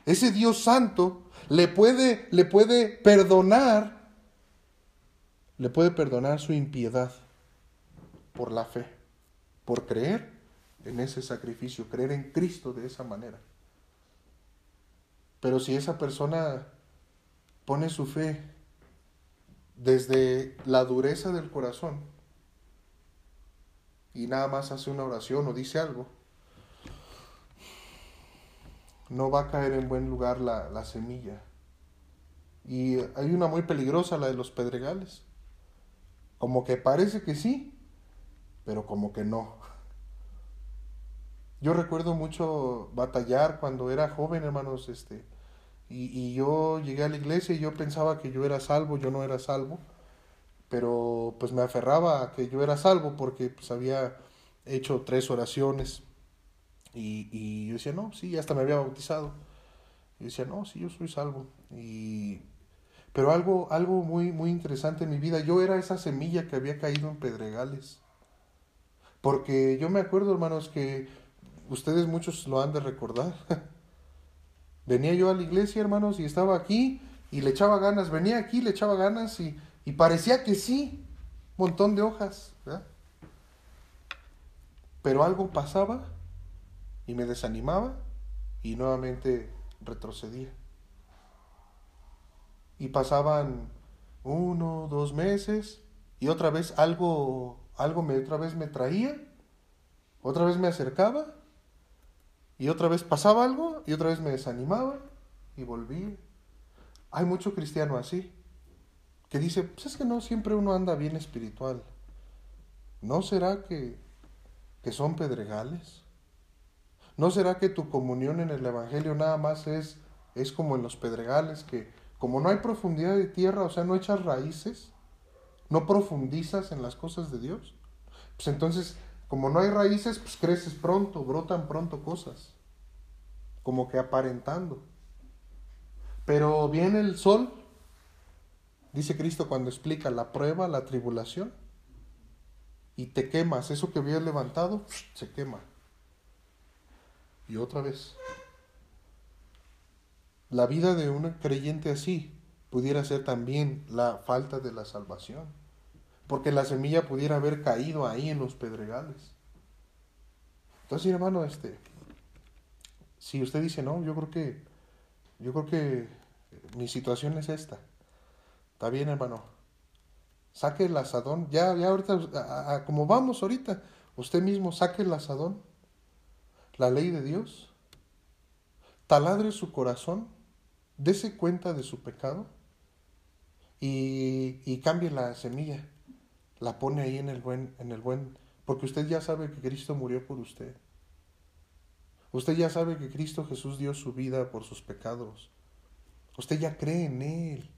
ese Dios santo, le puede, le puede perdonar, le puede perdonar su impiedad por la fe, por creer en ese sacrificio, creer en Cristo de esa manera. Pero si esa persona pone su fe desde la dureza del corazón y nada más hace una oración o dice algo, no va a caer en buen lugar la, la semilla. Y hay una muy peligrosa, la de los pedregales. Como que parece que sí, pero como que no. Yo recuerdo mucho batallar cuando era joven, hermanos, este, y, yo llegué a la iglesia y yo pensaba que yo era salvo, yo no era salvo, pero pues me aferraba a que yo era salvo porque pues había hecho tres oraciones y, y yo decía, no, sí, hasta me había bautizado. Y decía, no, sí, yo soy salvo. Y... Pero algo, algo muy, muy interesante en mi vida, yo era esa semilla que había caído en pedregales. Porque yo me acuerdo, hermanos, que ustedes muchos lo han de recordar. [LAUGHS] Venía yo a la iglesia, hermanos, y estaba aquí y le echaba ganas. Venía aquí, le echaba ganas y, y parecía que sí, montón de hojas. Pero algo pasaba y me desanimaba y nuevamente retrocedía. Y pasaban uno, dos meses y otra vez algo, algo me, otra vez me traía, otra vez me acercaba y otra vez pasaba algo y otra vez me desanimaba y volví. Hay mucho cristiano así, que dice, pues es que no siempre uno anda bien espiritual. ¿No será que, que son pedregales? ¿No será que tu comunión en el Evangelio nada más es, es como en los pedregales, que como no hay profundidad de tierra, o sea, no echas raíces, no profundizas en las cosas de Dios? Pues entonces, como no hay raíces, pues creces pronto, brotan pronto cosas, como que aparentando. Pero viene el sol, dice Cristo cuando explica la prueba, la tribulación, y te quemas, eso que habías levantado, se quema. Y otra vez. La vida de un creyente así pudiera ser también la falta de la salvación, porque la semilla pudiera haber caído ahí en los pedregales. Entonces, hermano, este, si usted dice no, yo creo que, yo creo que mi situación es esta. Está bien, hermano. Saque el asadón. Ya, ya ahorita, como vamos ahorita, usted mismo saque el asadón. La ley de Dios. Taladre su corazón. Dese cuenta de su pecado. Y, y cambie la semilla. La pone ahí en el buen, en el buen, porque usted ya sabe que Cristo murió por usted. Usted ya sabe que Cristo Jesús dio su vida por sus pecados. Usted ya cree en Él.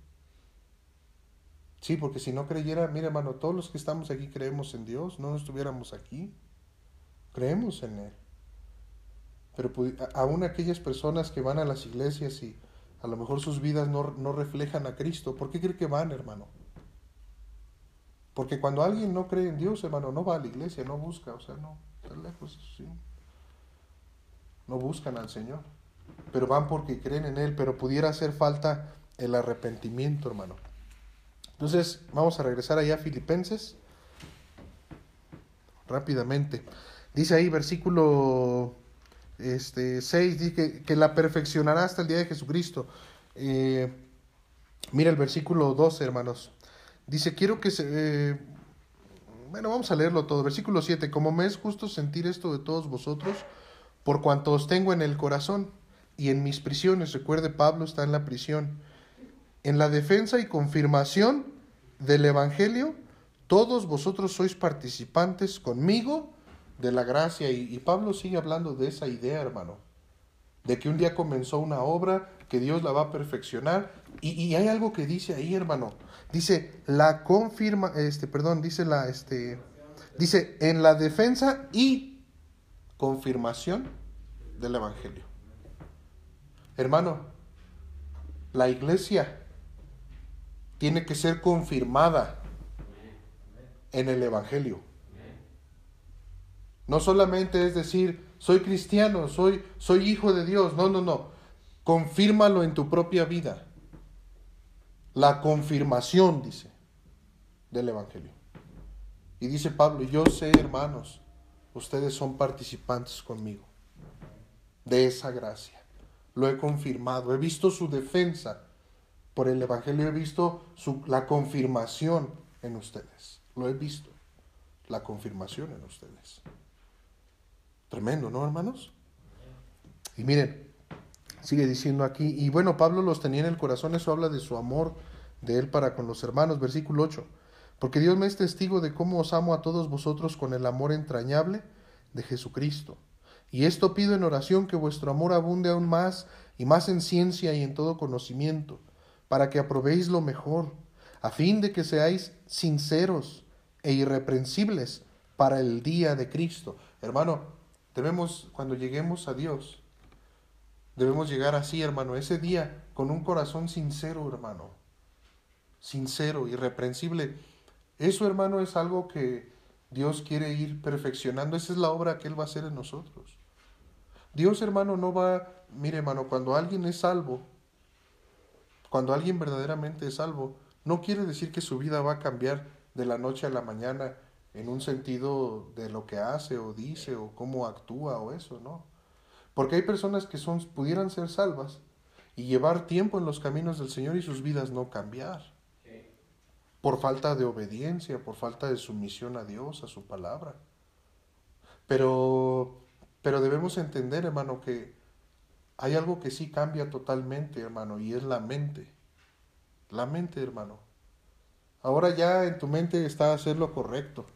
Sí, porque si no creyera, mire hermano, todos los que estamos aquí creemos en Dios, no estuviéramos aquí. Creemos en Él. Pero aún aquellas personas que van a las iglesias y a lo mejor sus vidas no, no reflejan a Cristo, ¿por qué cree que van, hermano? Porque cuando alguien no cree en Dios, hermano, no va a la iglesia, no busca, o sea, no, está lejos, sí. No buscan al Señor, pero van porque creen en Él, pero pudiera hacer falta el arrepentimiento, hermano. Entonces, vamos a regresar allá a Filipenses rápidamente. Dice ahí, versículo este, 6, dice que, la perfeccionará hasta el día de Jesucristo. Eh, mira el versículo 12, hermanos. Dice, quiero que se... Eh, bueno, vamos a leerlo todo. Versículo 7, como me es justo sentir esto de todos vosotros, por cuanto os tengo en el corazón y en mis prisiones. Recuerde, Pablo está en la prisión en la defensa y confirmación del Evangelio, todos vosotros sois participantes conmigo de la gracia. Y, Pablo sigue hablando de esa idea, hermano, de que un día comenzó una obra, que Dios la va a perfeccionar. Y, y, hay algo que dice ahí, hermano. Dice, la confirma, este, perdón, dice la, este, dice, en la defensa y confirmación del Evangelio. Hermano, la iglesia tiene que ser confirmada en el Evangelio. No solamente es decir, soy cristiano, soy, soy hijo de Dios. No, no, no. Confírmalo en tu propia vida. La confirmación, dice, del Evangelio. Y dice Pablo, yo sé, hermanos, ustedes son participantes conmigo de esa gracia. Lo he confirmado, he visto su defensa por el Evangelio he visto su, la confirmación en ustedes. Lo he visto. La confirmación en ustedes. Tremendo, ¿no, hermanos? Y miren, sigue diciendo aquí, y bueno, Pablo los tenía en el corazón, eso habla de su amor de él para con los hermanos, versículo 8. Porque Dios me es testigo de cómo os amo a todos vosotros con el amor entrañable de Jesucristo. Y esto pido en oración que vuestro amor abunde aún más y más en ciencia y en todo conocimiento para que aprobéis lo mejor, a fin de que seáis sinceros e irreprensibles para el día de Cristo. Hermano, debemos, cuando lleguemos a Dios, debemos llegar así, hermano, ese día con un corazón sincero, hermano. Sincero, irreprensible. Eso, hermano, es algo que Dios quiere ir perfeccionando. Esa es la obra que Él va a hacer en nosotros. Dios, hermano, no va, mire, hermano, cuando alguien es salvo, cuando alguien verdaderamente es salvo, no quiere decir que su vida va a cambiar de la noche a la mañana en un sentido de lo que hace o dice o cómo actúa o eso, ¿no? Porque hay personas que son, pudieran ser salvas y llevar tiempo en los caminos del Señor y sus vidas no cambiar. Por falta de obediencia, por falta de sumisión a Dios, a su palabra. Pero, pero debemos entender, hermano, que hay algo que sí cambia totalmente, hermano, y es la mente. La mente, hermano. Ahora ya en tu mente está hacer lo correcto.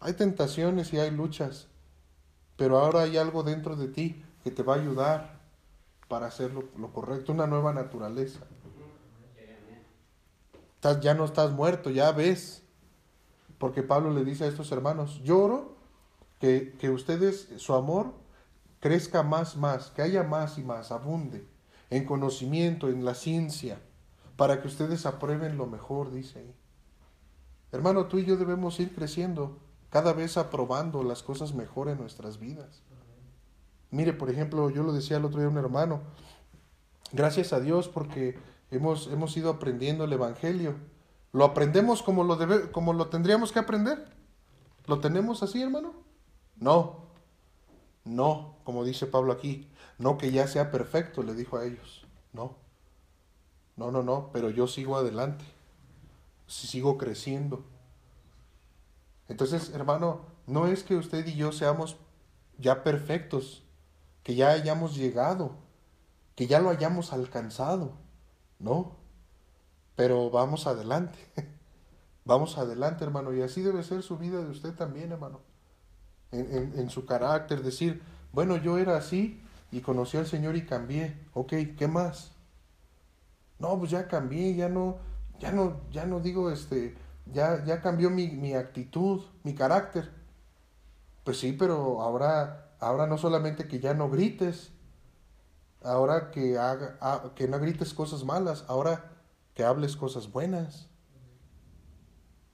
Hay tentaciones y hay luchas, pero ahora hay algo dentro de ti que te va a ayudar para hacer lo, correcto, una nueva naturaleza. ya no estás muerto, ya ves. Porque Pablo le dice a estos hermanos, lloro que, que ustedes, su amor crezca más, más, que haya más y más, abunde en conocimiento, en la ciencia, para que ustedes aprueben lo mejor, dice ahí. Hermano, tú y yo debemos ir creciendo, cada vez aprobando las cosas mejor en nuestras vidas. Mire, por ejemplo, yo lo decía el otro día a un hermano, gracias a Dios porque hemos, hemos ido aprendiendo el Evangelio. ¿Lo aprendemos como lo, debe, como lo tendríamos que aprender? ¿Lo tenemos así, hermano? No, no, como dice Pablo aquí, no que ya sea perfecto, le dijo a ellos. No, no, no, no, pero yo sigo adelante, sigo creciendo. Entonces, hermano, no es que usted y yo seamos ya perfectos, que ya hayamos llegado, que ya lo hayamos alcanzado, no, pero vamos adelante, [LAUGHS] vamos adelante, hermano, y así debe ser su vida de usted también, hermano en, su carácter, decir, bueno, yo era así y conocí al Señor y cambié, ok, ¿qué más? No, pues ya cambié, ya no, ya no, ya no digo, este, ya, ya cambió mi, mi actitud, mi carácter. Pues sí, pero ahora, ahora no solamente que ya no grites, ahora que, haga, que no grites cosas malas, ahora que hables cosas buenas.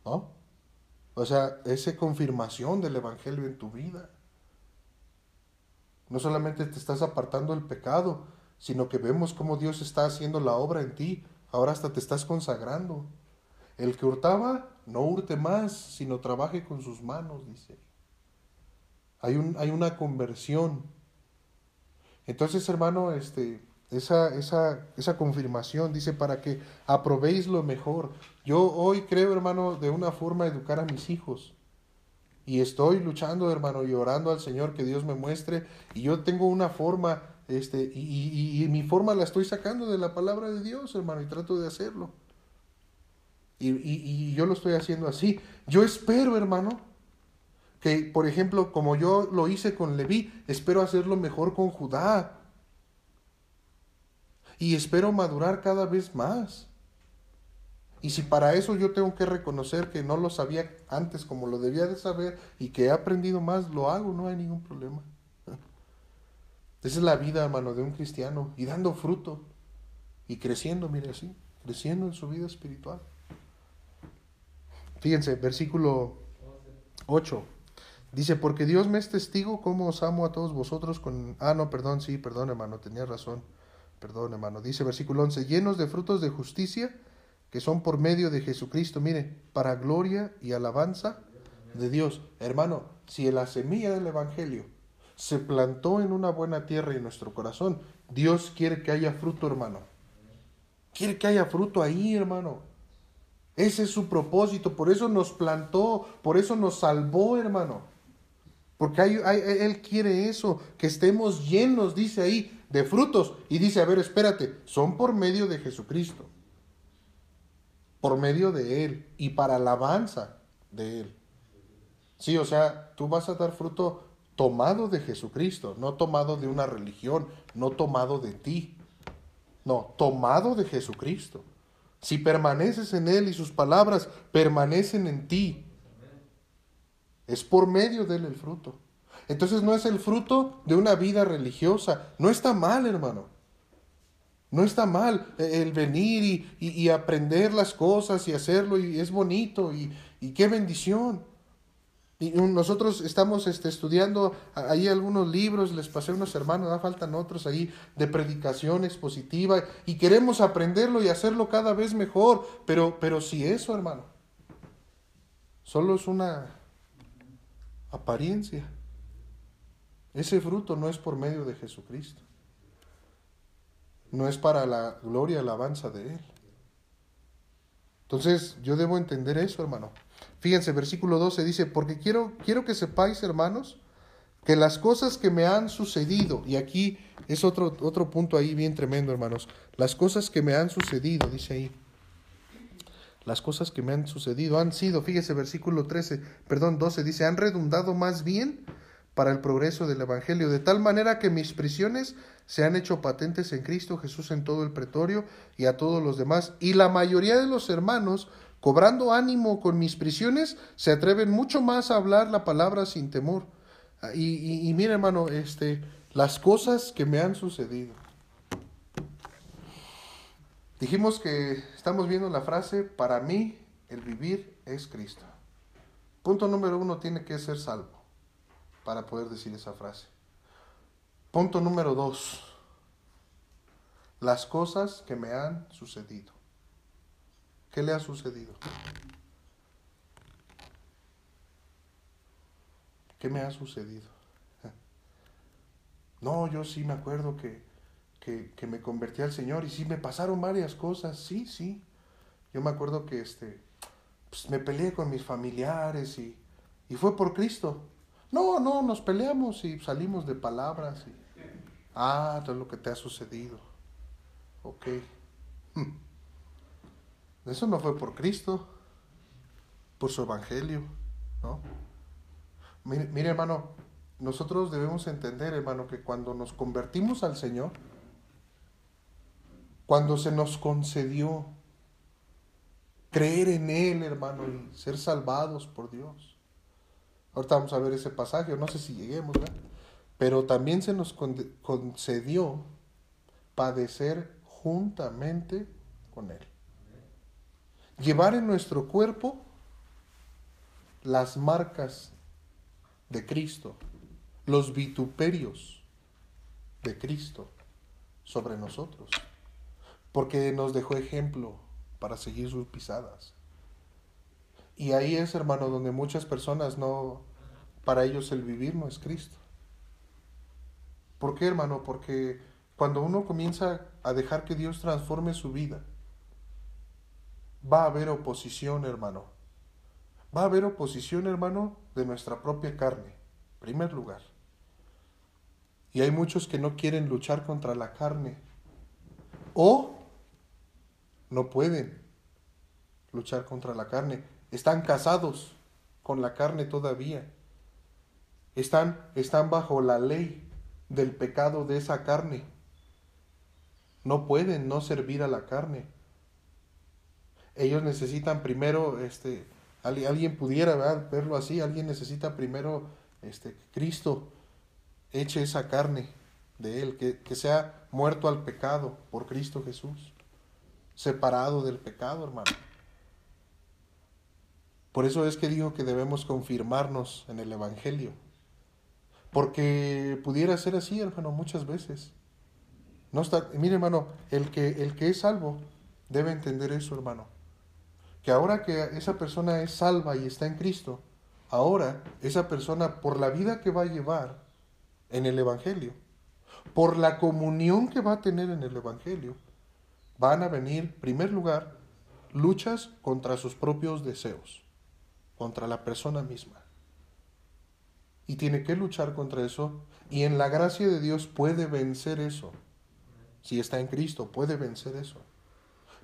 ¿No? O sea, esa confirmación del Evangelio en tu vida. No solamente te estás apartando del pecado, sino que vemos cómo Dios está haciendo la obra en ti. Ahora hasta te estás consagrando. El que hurtaba, no hurte más, sino trabaje con sus manos, dice. Hay, un, hay una conversión. Entonces, hermano, este, esa, esa, esa confirmación, dice, para que aprobéis lo mejor. Yo hoy creo, hermano, de una forma educar a mis hijos. Y estoy luchando, hermano, y orando al Señor que Dios me muestre. Y yo tengo una forma, este, y, y, mi forma la estoy sacando de la palabra de Dios, hermano, y trato de hacerlo. Y, y yo lo estoy haciendo así. Yo espero, hermano, que, por ejemplo, como yo lo hice con Leví, espero hacerlo mejor con Judá y espero madurar cada vez más. Y si para eso yo tengo que reconocer que no lo sabía antes como lo debía de saber y que he aprendido más, lo hago, no hay ningún problema. [LAUGHS] Esa es la vida, hermano, de un cristiano y dando fruto y creciendo, mire así, creciendo en su vida espiritual. Fíjense, versículo 8. Dice, porque Dios me es testigo cómo os amo a todos vosotros con... Ah, no, perdón, sí, perdón, hermano, tenía razón. Perdón, hermano. Dice versículo 11, llenos de frutos de justicia que son por medio de Jesucristo, mire, para gloria y alabanza de Dios. Hermano, si la semilla del Evangelio se plantó en una buena tierra en nuestro corazón, Dios quiere que haya fruto, hermano. Quiere que haya fruto ahí, hermano. Ese es su propósito, por eso nos plantó, por eso nos salvó, hermano. Porque Él quiere eso, que estemos llenos, dice ahí, de frutos. Y dice, a ver, espérate, son por medio de Jesucristo. Por medio de Él y para alabanza de Él. Sí, o sea, tú vas a dar fruto tomado de Jesucristo, no tomado de una religión, no tomado de ti. No, tomado de Jesucristo. Si permaneces en Él y sus palabras permanecen en ti, es por medio de Él el fruto. Entonces no es el fruto de una vida religiosa. No está mal, hermano. No está mal el venir y, aprender las cosas y hacerlo y es bonito y, qué bendición. Y nosotros estamos este, estudiando ahí algunos libros, les pasé unos hermanos, da faltan otros ahí de predicación expositiva y queremos aprenderlo y hacerlo cada vez mejor, pero, pero si eso, hermano, solo es una apariencia ese fruto no es por medio de Jesucristo. No es para la gloria y alabanza de Él. Entonces yo debo entender eso, hermano. Fíjense, versículo 12 dice, porque quiero, quiero que sepáis, hermanos, que las cosas que me han sucedido, y aquí es otro, otro punto ahí bien tremendo, hermanos, las cosas que me han sucedido, dice ahí, las cosas que me han sucedido han sido, fíjese, versículo 13, perdón, 12, dice, han redundado más bien para el progreso del Evangelio, de tal manera que mis prisiones se han hecho patentes en Cristo Jesús en todo el pretorio y a todos los demás, y la mayoría de los hermanos, cobrando ánimo con mis prisiones, se atreven mucho más a hablar la palabra sin temor. Ah, y, y, mira, hermano, este, las cosas que me han sucedido. Dijimos que estamos viendo la frase, para mí el vivir es Cristo. Punto número uno, tiene que ser salvo para poder decir esa frase. Punto número dos, las cosas que me han sucedido. ¿Qué le ha sucedido? ¿Qué me ha sucedido? No, yo sí me acuerdo que, que, me convertí al Señor y sí me pasaron varias cosas, sí, sí. Yo me acuerdo que este, pues me peleé con mis familiares y, y fue por Cristo. No, no, nos peleamos y salimos de palabras. Y, ah, todo lo que te ha sucedido. Ok. Eso no fue por Cristo, por su evangelio, ¿no? Mire, hermano, nosotros debemos entender, hermano, que cuando nos convertimos al Señor, cuando se nos concedió creer en Él, hermano, y ser salvados por Dios. Ahorita vamos a ver ese pasaje, no sé si lleguemos, ¿verdad? Pero también se nos concedió padecer juntamente con Él. Llevar en nuestro cuerpo las marcas de Cristo, los vituperios de Cristo sobre nosotros, porque nos dejó ejemplo para seguir sus pisadas. Y ahí es, hermano, donde muchas personas no, para ellos el vivir no es Cristo. ¿Por qué, hermano? Porque cuando uno comienza a dejar que Dios transforme su vida, va a haber oposición, hermano va a haber oposición, hermano, de nuestra propia carne, primer lugar. Y hay muchos que no quieren luchar contra la carne. O no pueden luchar contra la carne. Están casados con la carne todavía. Están, están bajo la ley del pecado de esa carne. No pueden no servir a la carne. Ellos necesitan primero este, alguien pudiera verlo así, alguien necesita primero este, que Cristo eche esa carne de Él, que, que sea muerto al pecado por Cristo Jesús, separado del pecado, hermano. Por eso es que dijo que debemos confirmarnos en el Evangelio. Porque pudiera ser así, hermano, muchas veces. No está, mire, hermano, el que, el que es salvo debe entender eso, hermano que ahora que esa persona es salva y está en Cristo, ahora esa persona por la vida que va a llevar en el Evangelio, por la comunión que va a tener en el Evangelio, van a venir, en primer lugar, luchas contra sus propios deseos, contra la persona misma. Y tiene que luchar contra eso, y en la gracia de Dios puede vencer eso. Si está en Cristo, puede vencer eso.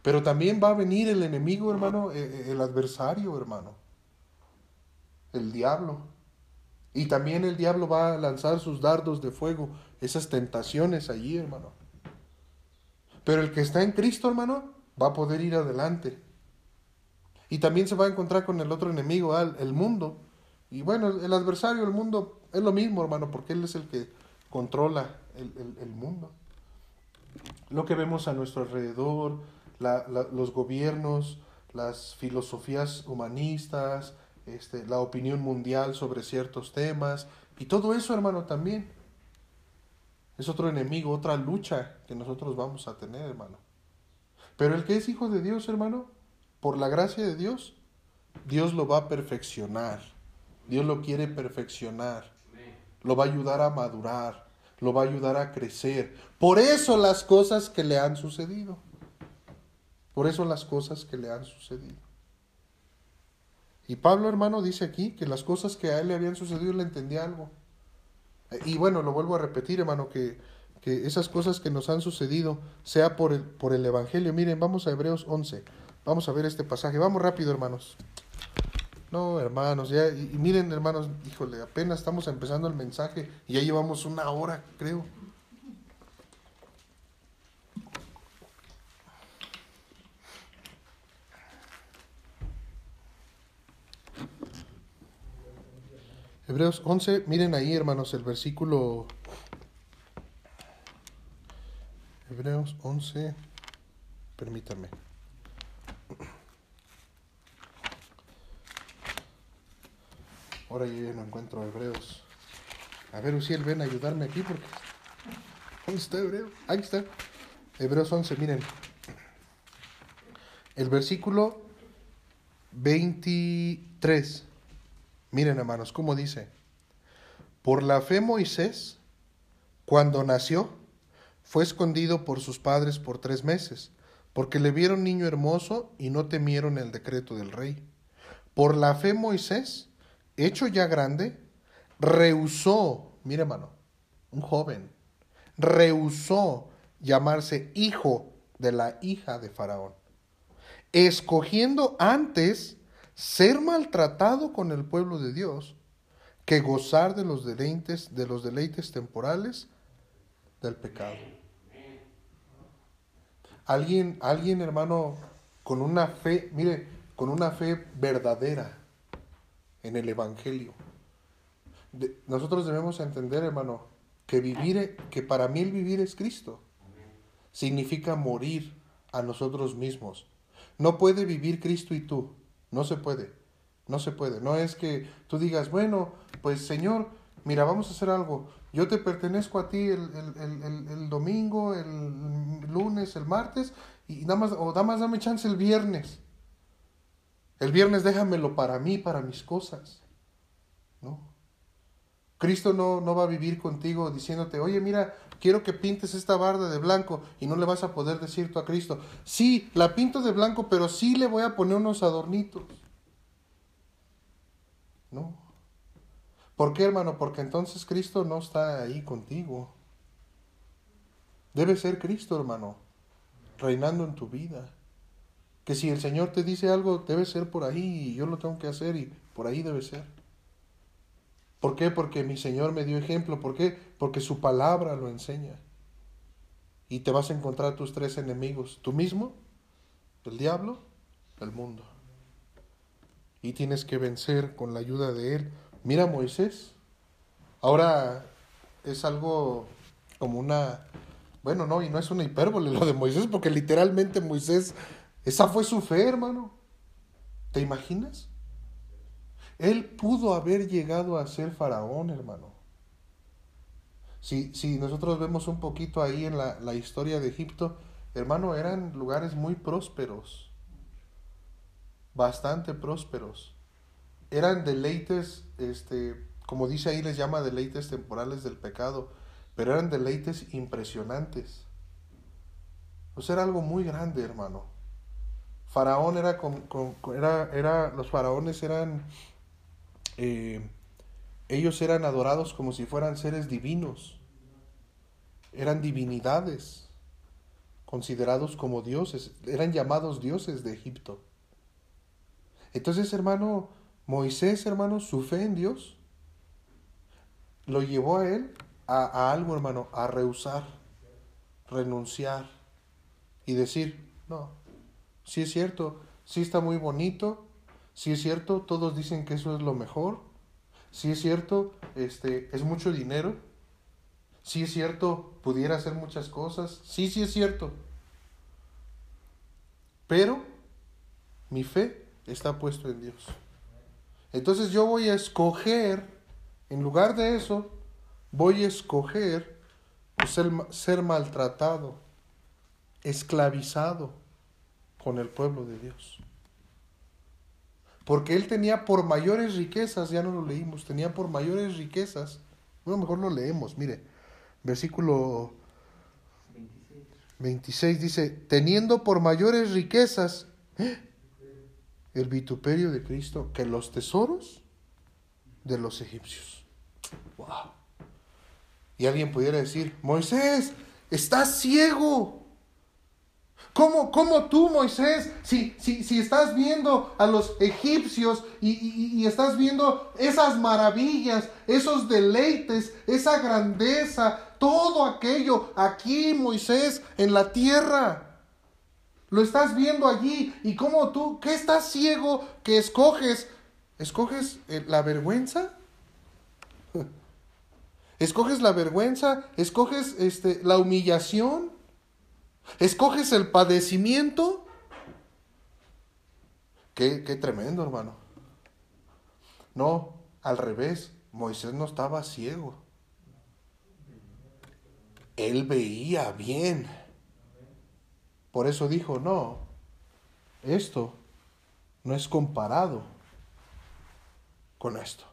Pero también va a venir el enemigo, hermano, eh, eh, el adversario, hermano. El diablo. Y también el diablo va a lanzar sus dardos de fuego, esas tentaciones allí, hermano. Pero el que está en Cristo, hermano, va a poder ir adelante. Y también se va a encontrar con el otro enemigo, el mundo. Y bueno, el adversario, el mundo, es lo mismo, hermano, porque él es el que controla el, el mundo. Lo que vemos a nuestro alrededor, los gobiernos, las filosofías humanistas, este, la opinión mundial sobre ciertos temas, y todo eso, hermano, también es otro enemigo, otra lucha que nosotros vamos a tener, hermano. Pero el que es hijo de Dios, hermano, por la gracia de Dios, Dios lo va a perfeccionar. Dios lo quiere perfeccionar. lo va a ayudar a madurar, lo va a ayudar a crecer. Por eso las cosas que le han sucedido. Por eso las cosas que le han sucedido. Y Pablo, hermano, dice aquí que las cosas que a él le habían sucedido le entendía algo. Y bueno, lo vuelvo a repetir, hermano, que, que esas cosas que nos han sucedido sea por el, por el Evangelio. Miren, vamos a Hebreos 11. Vamos a ver este pasaje. Vamos rápido, hermanos. No, hermanos, ya, y, y miren, hermanos, híjole, apenas estamos empezando el mensaje y ya llevamos una hora, creo. Hebreos 11, miren ahí, hermanos, el versículo. Hebreos 11, permítanme. Ahora yo ya no encuentro Hebreos. A ver, Uciel, ven a ayudarme aquí porque. ¿Dónde está Hebreo? Ahí está. Hebreos 11, miren. El versículo 23. Miren, hermanos, cómo dice. Por la fe Moisés, cuando nació, fue escondido por sus padres por tres meses, porque le vieron niño hermoso y no temieron el decreto del rey. Por la fe Moisés, hecho ya grande, rehusó, mire hermano, un joven, rehusó llamarse hijo de la hija de Faraón, escogiendo antes ser maltratado con el pueblo de Dios que gozar de los deleites, de los deleites temporales del pecado. Alguien, alguien, hermano, con una fe, mire, con una fe verdadera en el Evangelio. Nosotros debemos entender, hermano, que vivir, que para mí el vivir es Cristo. Significa morir a nosotros mismos. No puede vivir Cristo y tú. No se puede. No se puede. No es que tú digas, bueno, pues Señor, mira, vamos a hacer algo. Yo te pertenezco a ti el, el, el, el domingo, el lunes, el martes, y nada más, o nada más dame chance el viernes. El viernes déjamelo para mí, para mis cosas. ¿No? Cristo no, no va a vivir contigo diciéndote, oye, mira, quiero que pintes esta barda de blanco y no le vas a poder decir tú a Cristo, sí, la pinto de blanco, pero sí le voy a poner unos adornitos. No. ¿Por qué, hermano? Porque entonces Cristo no está ahí contigo. Debe ser Cristo, hermano, reinando en tu vida. Que si el Señor te dice algo, debe ser por ahí y yo lo tengo que hacer y por ahí debe ser. ¿Por qué? Porque mi Señor me dio ejemplo. ¿Por qué? Porque su palabra lo enseña. Y te vas a encontrar tus tres enemigos. Tú mismo, el diablo, el mundo. Y tienes que vencer con la ayuda de Él. Mira Moisés. Ahora es algo como una... Bueno, no, y no es una hipérbole lo de Moisés, porque literalmente Moisés, esa fue su fe, hermano. ¿Te imaginas? Él pudo haber llegado a ser faraón, hermano. Si, si nosotros vemos un poquito ahí en la, historia de Egipto, hermano, eran lugares muy prósperos, bastante prósperos. Eran deleites, este, como dice ahí, les llama deleites temporales del pecado, pero eran deleites impresionantes. Pues era algo muy grande, hermano. Faraón era, con, con, era, era los faraones eran eh, ellos eran adorados como si fueran seres divinos, eran divinidades, considerados como dioses, eran llamados dioses de Egipto. Entonces, hermano, Moisés, hermano, su fe en Dios lo llevó a él a, a algo, hermano, a rehusar, renunciar y decir, no, sí es cierto, sí está muy bonito, si es cierto, todos dicen que eso es lo mejor. Si es cierto, este, es mucho dinero. Si es cierto, pudiera hacer muchas cosas. Sí, sí es cierto. Pero mi fe está puesto en Dios. Entonces yo voy a escoger, en lugar de eso, voy a escoger ser maltratado, esclavizado con el pueblo de Dios. Porque él tenía por mayores riquezas, ya no lo leímos, tenía por mayores riquezas Bueno, mejor lo leemos, mire. Versículo 26 dice, teniendo por mayores riquezas ¿eh? el vituperio de Cristo que los tesoros de los egipcios. Wow. Y alguien pudiera decir, Moisés, estás ciego. ¿Cómo, cómo tú, Moisés, si, si, si, estás viendo a los egipcios y, y, estás viendo esas maravillas, esos deleites, esa grandeza, todo aquello aquí, Moisés, en la tierra? Lo estás viendo allí. ¿Y cómo tú, qué estás ciego que escoges? ¿Escoges eh, la vergüenza? [LAUGHS] ¿Escoges la vergüenza? ¿Escoges este, la humillación? ¿Escoges el padecimiento? Qué, qué tremendo, hermano. No, al revés, Moisés no estaba ciego. Él veía bien. Por eso dijo, no, esto no es comparado con esto.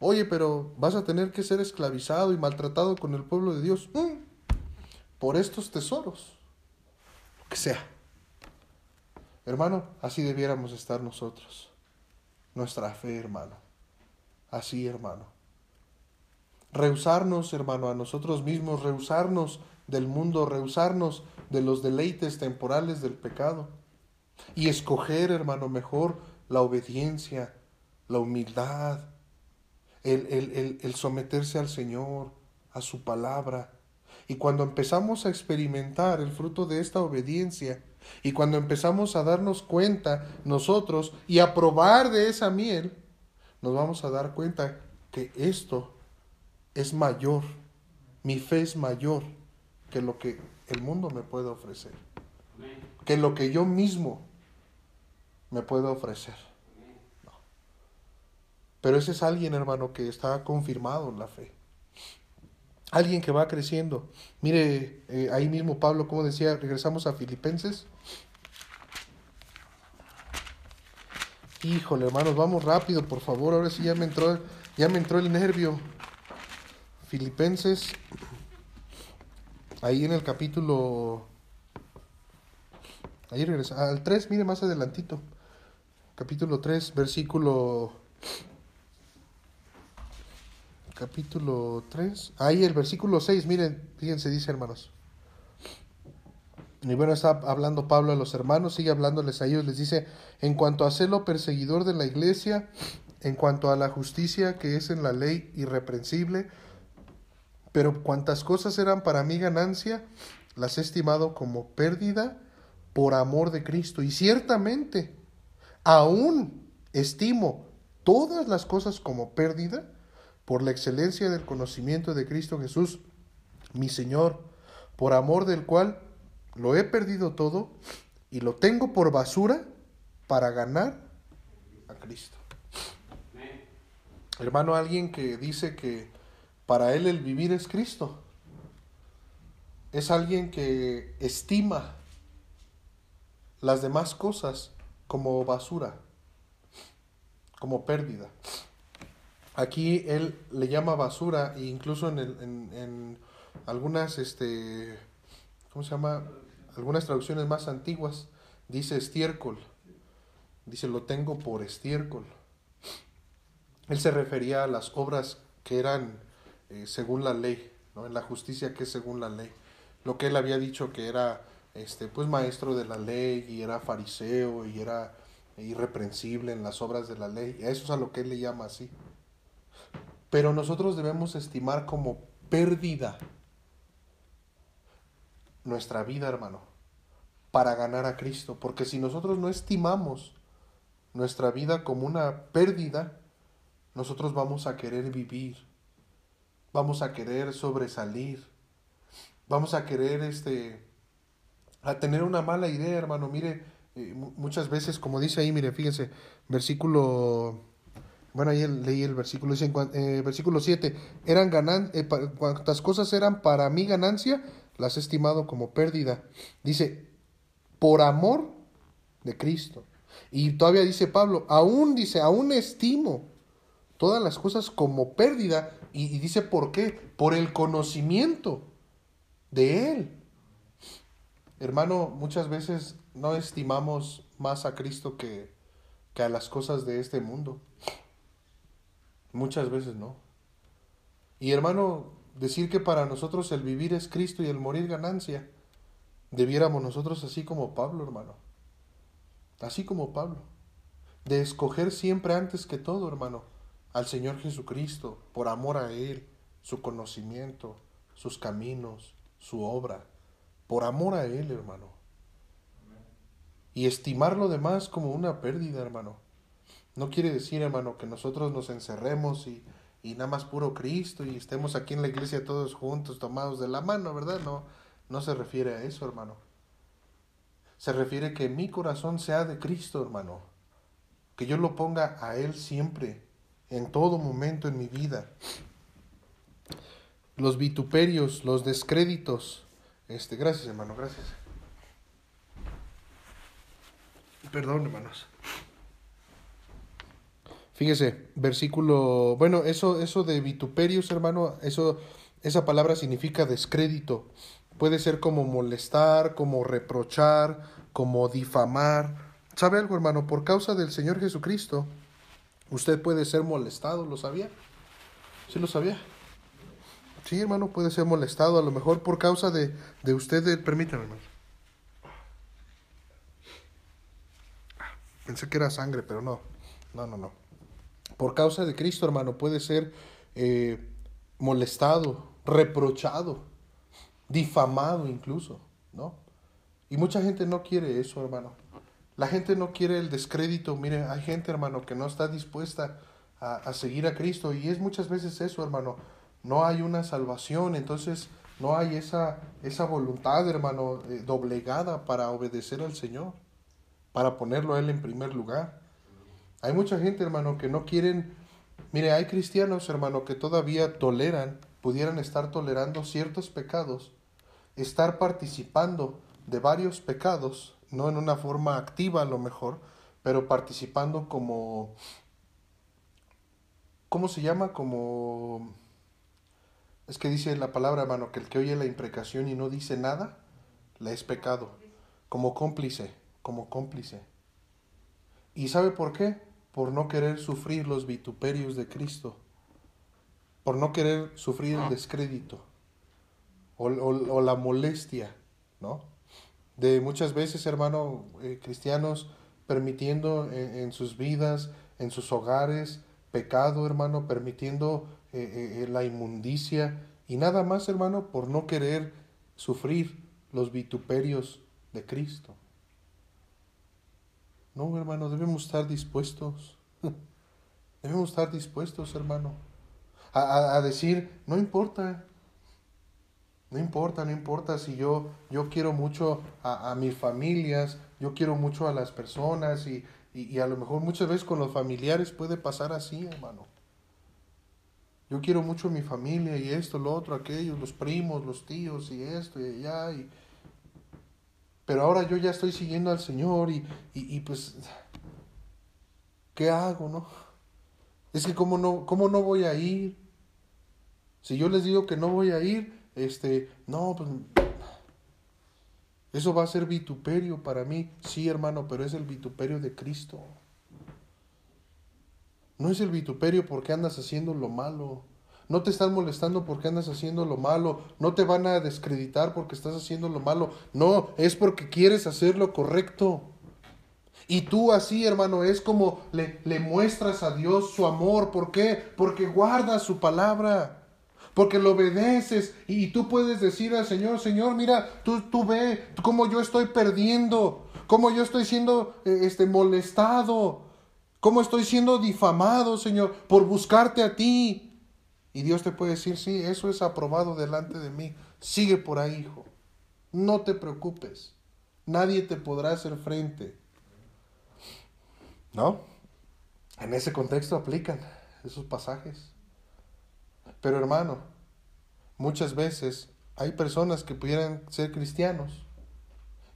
Oye, pero vas a tener que ser esclavizado y maltratado con el pueblo de Dios. Mm por estos tesoros, lo que sea. Hermano, así debiéramos estar nosotros. Nuestra fe, hermano. Así, hermano. Rehusarnos, hermano, a nosotros mismos, rehusarnos del mundo, rehusarnos de los deleites temporales del pecado. Y escoger, hermano, mejor la obediencia, la humildad, el, el, el someterse al Señor, a su palabra, y cuando empezamos a experimentar el fruto de esta obediencia, y cuando empezamos a darnos cuenta nosotros y a probar de esa miel, nos vamos a dar cuenta que esto es mayor, mi fe es mayor que lo que el mundo me puede ofrecer, que lo que yo mismo me puedo ofrecer. Pero ese es alguien, hermano, que está confirmado en la fe alguien que va creciendo. Mire, eh, ahí mismo Pablo, como decía, regresamos a Filipenses. Híjole, hermanos, vamos rápido, por favor. Ahora sí ya me entró, ya me entró el nervio. Filipenses, ahí en el capítulo, ahí regresa, al 3, mire más adelantito. Capítulo 3, versículo capítulo 3. Ahí el versículo 6, miren, fíjense, dice hermanos. Y bueno, está hablando Pablo a los hermanos, sigue hablándoles a ellos, les dice, en cuanto a celo perseguidor de la iglesia, en cuanto a la justicia que es en la ley irreprensible, pero cuantas cosas eran para mí ganancia, las he estimado como pérdida por amor de Cristo. Y ciertamente, aún estimo todas las cosas como pérdida por la excelencia del conocimiento de Cristo Jesús, mi Señor, por amor del cual lo he perdido todo y lo tengo por basura para ganar a Cristo. Hermano, alguien que dice que para él el vivir es Cristo. Es alguien que estima las demás cosas como basura, como pérdida. Aquí él le llama basura e incluso en, el, en, algunas, este, ¿cómo se llama? Algunas traducciones más antiguas dice estiércol. Dice, lo tengo por estiércol. Él se refería a las obras que eran eh, según la ley, ¿no? en la justicia que es según la ley. Lo que él había dicho que era este, pues maestro de la ley y era fariseo y era irreprensible en las obras de la ley. Y eso es a lo que él le llama así. Pero nosotros debemos estimar como pérdida nuestra vida, hermano, para ganar a Cristo. Porque si nosotros no estimamos nuestra vida como una pérdida, nosotros vamos a querer vivir, vamos a querer sobresalir, vamos a querer este a tener una mala idea, hermano. Mire, eh, muchas veces, como dice ahí, mire, fíjense, versículo bueno, ahí leí el versículo, dice, eh, versículo 7, eran ganan, eh, cuantas cosas eran para mi ganancia, las he estimado como pérdida. Dice, por amor de Cristo. Y todavía dice Pablo, aún dice, aún estimo todas las cosas como pérdida Y, dice, ¿por qué? Por el conocimiento de Él. Hermano, muchas veces no estimamos más a Cristo que, que a las cosas de este mundo. Muchas veces no. Y hermano, decir que para nosotros el vivir es Cristo y el morir ganancia, debiéramos nosotros así como Pablo, hermano. Así como Pablo. De escoger siempre antes que todo, hermano, al Señor Jesucristo, por amor a Él, su conocimiento, sus caminos, su obra, por amor a Él, hermano. Y estimar lo demás como una pérdida, hermano. No quiere decir, hermano, que nosotros nos encerremos y, y nada más puro Cristo y estemos aquí en la iglesia todos juntos, tomados de la mano, ¿verdad? No, no se refiere a eso, hermano. Se refiere que mi corazón sea de Cristo, hermano. Que yo lo ponga a Él siempre, en todo momento en mi vida. Los vituperios, los descréditos. Este, gracias, hermano, gracias. Perdón, hermanos. Fíjese, versículo, bueno, eso, eso de vituperios, hermano, eso, esa palabra significa descrédito. Puede ser como molestar, como reprochar, como difamar. ¿Sabe algo, hermano? Por causa del Señor Jesucristo, usted puede ser molestado, ¿lo sabía? ¿Sí lo sabía? Sí, hermano, puede ser molestado, a lo mejor por causa de, de usted, permítame, hermano. Pensé que era sangre, pero no, no, no, no por causa de Cristo, hermano, puede ser eh, molestado, reprochado, difamado incluso, ¿no? Y mucha gente no quiere eso, hermano. La gente no quiere el descrédito. Mire, hay gente, hermano, que no está dispuesta a, seguir a Cristo. Y es muchas veces eso, hermano. No hay una salvación, entonces no hay esa, esa voluntad, hermano, eh, doblegada para obedecer al Señor, para ponerlo a Él en primer lugar. Hay mucha gente, hermano, que no quieren... Mire, hay cristianos, hermano, que todavía toleran, pudieran estar tolerando ciertos pecados, estar participando de varios pecados, no en una forma activa a lo mejor, pero participando como... ¿Cómo se llama? Como... Es que dice la palabra, hermano, que el que oye la imprecación y no dice nada, le es pecado. Como cómplice, como cómplice. ¿Y sabe por qué? Por no querer sufrir los vituperios de Cristo, por no querer sufrir el descrédito o, la molestia, ¿no? De muchas veces, hermano, eh, cristianos permitiendo en, sus vidas, en sus hogares, pecado, hermano, permitiendo eh, eh, la inmundicia y nada más, hermano, por no querer sufrir los vituperios de Cristo. No, hermano, debemos estar dispuestos. [LAUGHS] Debemos estar dispuestos, hermano, a, decir, no importa, no importa, no importa si yo, yo quiero mucho a, mis familias, yo quiero mucho a las personas y, y, a lo mejor muchas veces con los familiares puede pasar así, hermano. Yo quiero mucho a mi familia y esto, lo otro, aquello, los primos, los tíos y esto y allá y pero ahora yo ya estoy siguiendo al Señor y, y, pues, ¿qué hago, no? Es que cómo no, cómo no voy a ir. Si yo les digo que no voy a ir, este, no, pues, eso va a ser vituperio para mí. Sí, hermano, pero es el vituperio de Cristo. No es el vituperio porque andas haciendo lo malo. No te están molestando porque andas haciendo lo malo. No te van a descreditar porque estás haciendo lo malo. No, es porque quieres hacer lo correcto. Y tú así, hermano, es como le, le muestras a Dios su amor. ¿Por qué? Porque guardas su palabra. Porque lo obedeces. Y tú puedes decir al Señor, Señor, mira, tú, tú ve cómo yo estoy perdiendo. Cómo yo estoy siendo eh, este, molestado. Cómo estoy siendo difamado, Señor, por buscarte a ti. Y Dios te puede decir, sí, eso es aprobado delante de mí. Sigue por ahí, hijo. No te preocupes. Nadie te podrá hacer frente. ¿No? En ese contexto aplican esos pasajes. Pero hermano, muchas veces hay personas que pudieran ser cristianos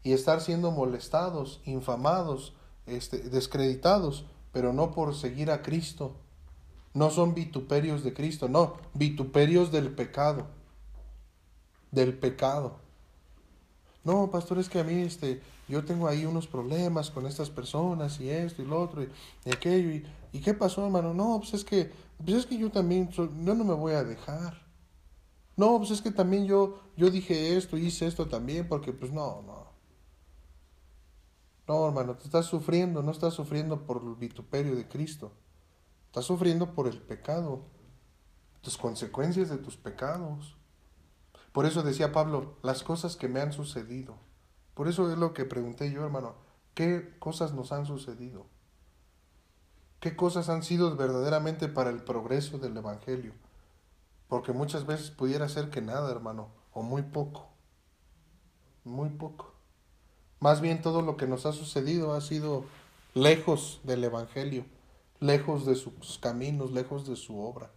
y estar siendo molestados, infamados, este, descreditados, pero no por seguir a Cristo, No son vituperios de Cristo, no, vituperios del pecado. Del pecado. No, pastor, es que a mí este, yo tengo ahí unos problemas con estas personas y esto y lo otro y, aquello. Y, qué pasó, hermano? No, pues es que, pues es que yo también, yo no me voy a dejar. No, pues es que también yo, yo dije esto, hice esto también, porque pues no, no. No, hermano, te estás sufriendo, no estás sufriendo por el vituperio de Cristo. Estás sufriendo por el pecado, tus consecuencias de tus pecados. Por eso decía Pablo, las cosas que me han sucedido. Por eso es lo que pregunté yo, hermano, ¿qué cosas nos han sucedido? ¿Qué cosas han sido verdaderamente para el progreso del Evangelio? Porque muchas veces pudiera ser que nada, hermano, o muy poco. Muy poco. Más bien todo lo que nos ha sucedido ha sido lejos del Evangelio, lejos de sus caminos, lejos de su obra.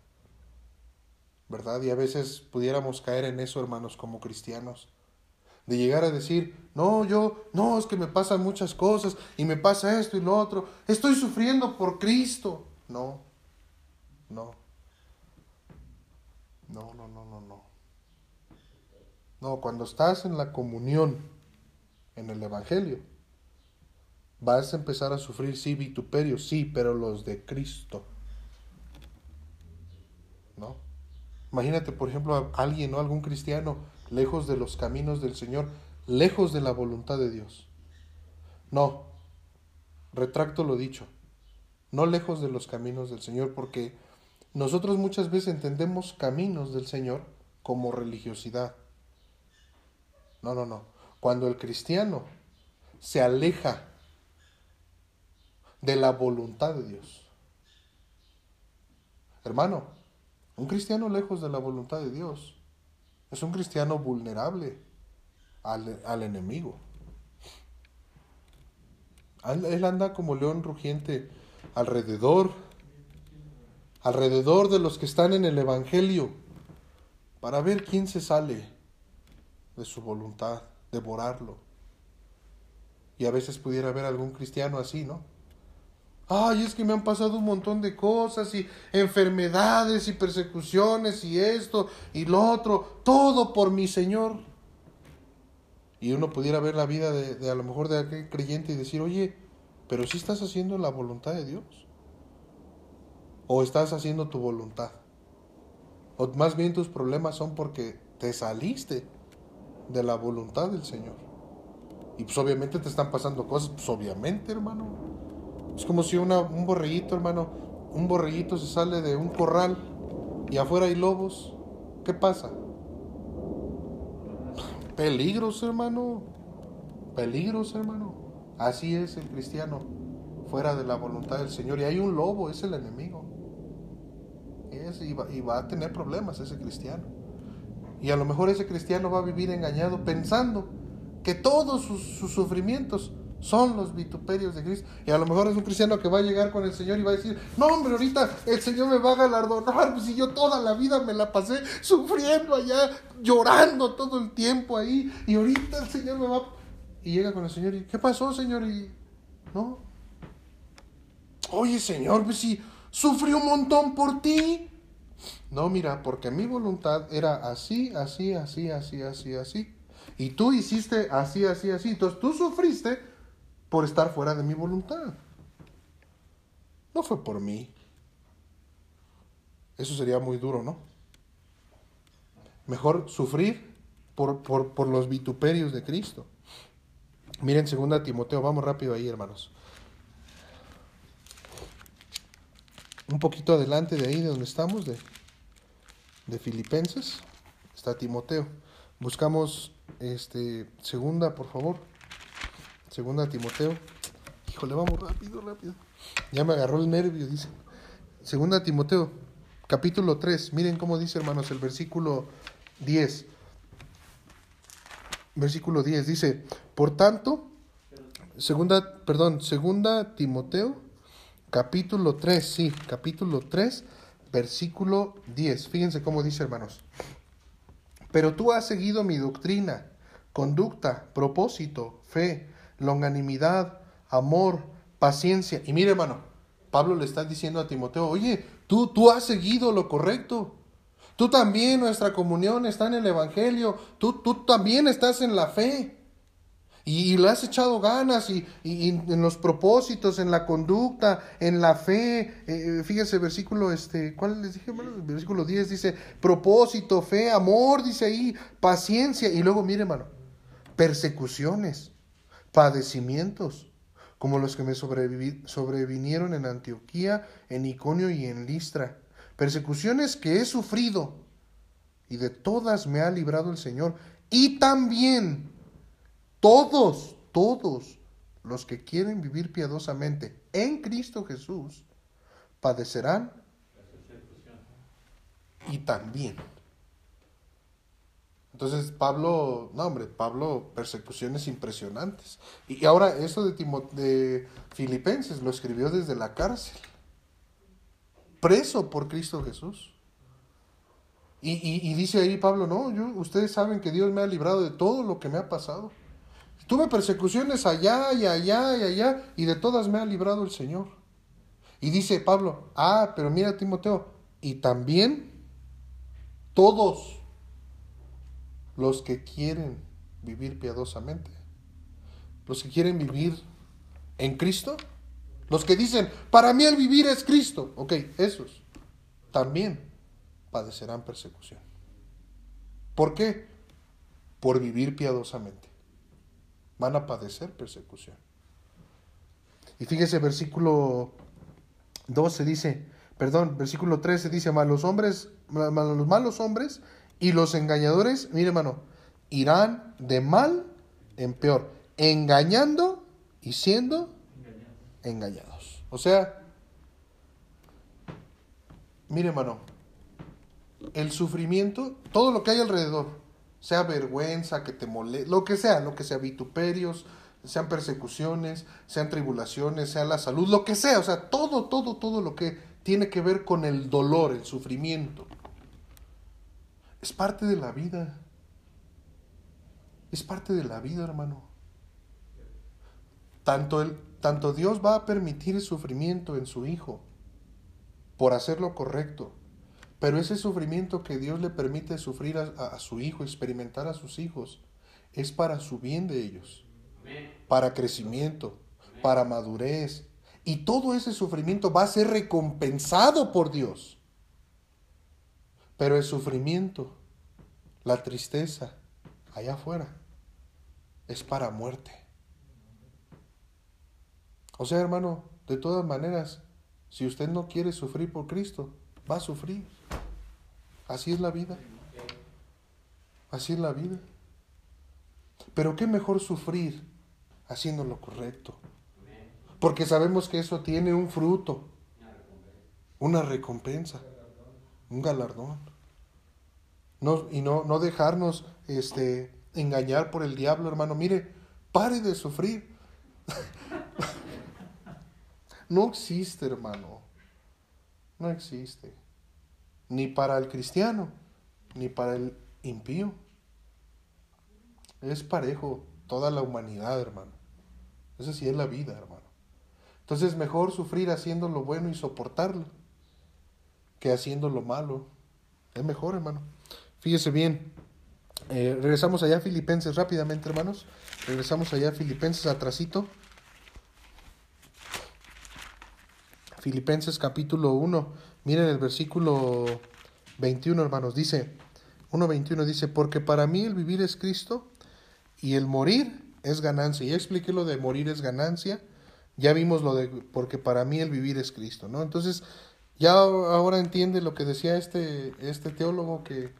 ¿Verdad? Y a veces pudiéramos caer en eso, hermanos, como cristianos. De llegar a decir, no, yo, no, es que me pasan muchas cosas y me pasa esto y lo otro. Estoy sufriendo por Cristo. No, no. No, no, no, no, no. No, cuando estás en la comunión en el Evangelio. Vas a empezar a sufrir, sí, vituperios, sí, pero los de Cristo. ¿No? Imagínate, por ejemplo, a alguien o algún cristiano lejos de los caminos del Señor, lejos de la voluntad de Dios. No, retracto lo dicho, no lejos de los caminos del Señor, porque nosotros muchas veces entendemos caminos del Señor como religiosidad. No, no, no. Cuando el cristiano se aleja de la voluntad de Dios. Hermano, un cristiano lejos de la voluntad de Dios es un cristiano vulnerable al, enemigo. Él anda como león rugiente alrededor, alrededor de los que están en el Evangelio, para ver quién se sale de su voluntad devorarlo. Y a veces pudiera haber algún cristiano así, ¿no? Ay, es que me han pasado un montón de cosas y enfermedades y persecuciones y esto y lo otro, todo por mi Señor. Y uno pudiera ver la vida de, a lo mejor de aquel creyente y decir, oye, pero si estás haciendo la voluntad de Dios. O estás haciendo tu voluntad. O más bien tus problemas son porque te saliste de la voluntad del Señor. Y pues obviamente te están pasando cosas, pues obviamente, hermano. Es como si un borreguito, hermano, un borreguito se sale de un corral y afuera hay lobos. ¿Qué pasa? Peligros, hermano. Peligros, hermano. Así es el cristiano, fuera de la voluntad del Señor. Y hay un lobo, es el enemigo. Es, y va a tener problemas ese cristiano. Y a lo mejor ese cristiano va a vivir engañado pensando que todos sus, sufrimientos son los vituperios de Cristo. Y a lo mejor es un cristiano que va a llegar con el Señor y va a decir, no hombre, ahorita el Señor me va a galardonar, pues si yo toda la vida me la pasé sufriendo allá, llorando todo el tiempo ahí, y ahorita el Señor me va... Y llega con el Señor y, ¿qué pasó, Señor? Y, no. Oye, Señor, pues si sufrí un montón por ti. No, mira, porque mi voluntad era así, así, así, así, así, así. Y tú hiciste así, así, así. Entonces tú sufriste por estar fuera de mi voluntad. No fue por mí. Eso sería muy duro, ¿no? Mejor sufrir por, por, por los vituperios de Cristo. Miren, segunda Timoteo, vamos rápido ahí, hermanos. Un poquito adelante de ahí, de donde estamos, de de Filipenses, está Timoteo. Buscamos este segunda, por favor. Segunda Timoteo. Híjole, vamos rápido, rápido. Ya me agarró el nervio, dice. Segunda Timoteo, capítulo 3. Miren cómo dice, hermanos, el versículo 10. Versículo 10 dice, "Por tanto, segunda, perdón, segunda Timoteo, capítulo 3, sí, capítulo 3, versículo 10. Fíjense cómo dice, hermanos. Pero tú has seguido mi doctrina, conducta, propósito, fe, longanimidad, amor, paciencia. Y mire, hermano, Pablo le está diciendo a Timoteo, oye, tú, tú has seguido lo correcto. Tú también, nuestra comunión está en el Evangelio. Tú, tú también estás en la fe. Y, le has echado ganas y, en los propósitos, en la conducta, en la fe. Eh, fíjese, versículo, este, ¿cuál les dije? versículo 10 dice, propósito, fe, amor, dice ahí, paciencia. Y luego, mire, hermano, persecuciones, padecimientos, como los que me sobrevinieron en Antioquía, en Iconio y en Listra. Persecuciones que he sufrido y de todas me ha librado el Señor. Y también todos, todos los que quieren vivir piadosamente en Cristo Jesús padecerán y también. Entonces Pablo, no hombre, Pablo, persecuciones impresionantes. Y ahora esto de, de Filipenses lo escribió desde la cárcel, preso por Cristo Jesús. Y, y, dice ahí Pablo, no, yo, ustedes saben que Dios me ha librado de todo lo que me ha pasado. Tuve persecuciones allá y allá y allá y de todas me ha librado el Señor. Y dice Pablo, ah, pero mira Timoteo, y también todos los que quieren vivir piadosamente, los que quieren vivir en Cristo, los que dicen, para mí el vivir es Cristo, ok, esos también padecerán persecución. ¿Por qué? Por vivir piadosamente van a padecer persecución. Y fíjese, versículo 12 dice, perdón, versículo 13 dice, malos hombres, los malos hombres y los engañadores, mire hermano, irán de mal en peor, engañando y siendo engañados. O sea, mire hermano, el sufrimiento, todo lo que hay alrededor, sea vergüenza, que te moleste, lo que sea, lo que sea, vituperios, sean persecuciones, sean tribulaciones, sea la salud, lo que sea, o sea, todo, todo, todo lo que tiene que ver con el dolor, el sufrimiento. Es parte de la vida. Es parte de la vida, hermano. Tanto, el, tanto Dios va a permitir el sufrimiento en su Hijo por hacer lo correcto, pero ese sufrimiento que Dios le permite sufrir a, su hijo, experimentar a sus hijos, es para su bien de ellos, para crecimiento, para madurez. Y todo ese sufrimiento va a ser recompensado por Dios. Pero el sufrimiento, la tristeza, allá afuera, es para muerte. O sea, hermano, de todas maneras, si usted no quiere sufrir por Cristo, va a sufrir. Así es la vida. Así es la vida. Pero qué mejor sufrir haciendo lo correcto. Porque sabemos que eso tiene un fruto, una recompensa, un galardón. No, y no, no dejarnos este, engañar por el diablo, hermano. Mire, pare de sufrir. [LAUGHS] no existe, hermano. No existe ni para el cristiano, ni para el impío. Es parejo toda la humanidad, hermano. Esa sí es la vida, hermano. Entonces mejor sufrir haciendo lo bueno y soportarlo que haciendo lo malo. Es mejor, hermano. Fíjese bien. Eh, regresamos allá a Filipenses rápidamente, hermanos. Regresamos allá a Filipenses atrasito. Filipenses capítulo 1. Miren el versículo 21, hermanos, dice, 1.21 dice, porque para mí el vivir es Cristo y el morir es ganancia. Ya expliqué lo de morir es ganancia, ya vimos lo de, porque para mí el vivir es Cristo, ¿no? Entonces, ya ahora entiende lo que decía este, este teólogo, que,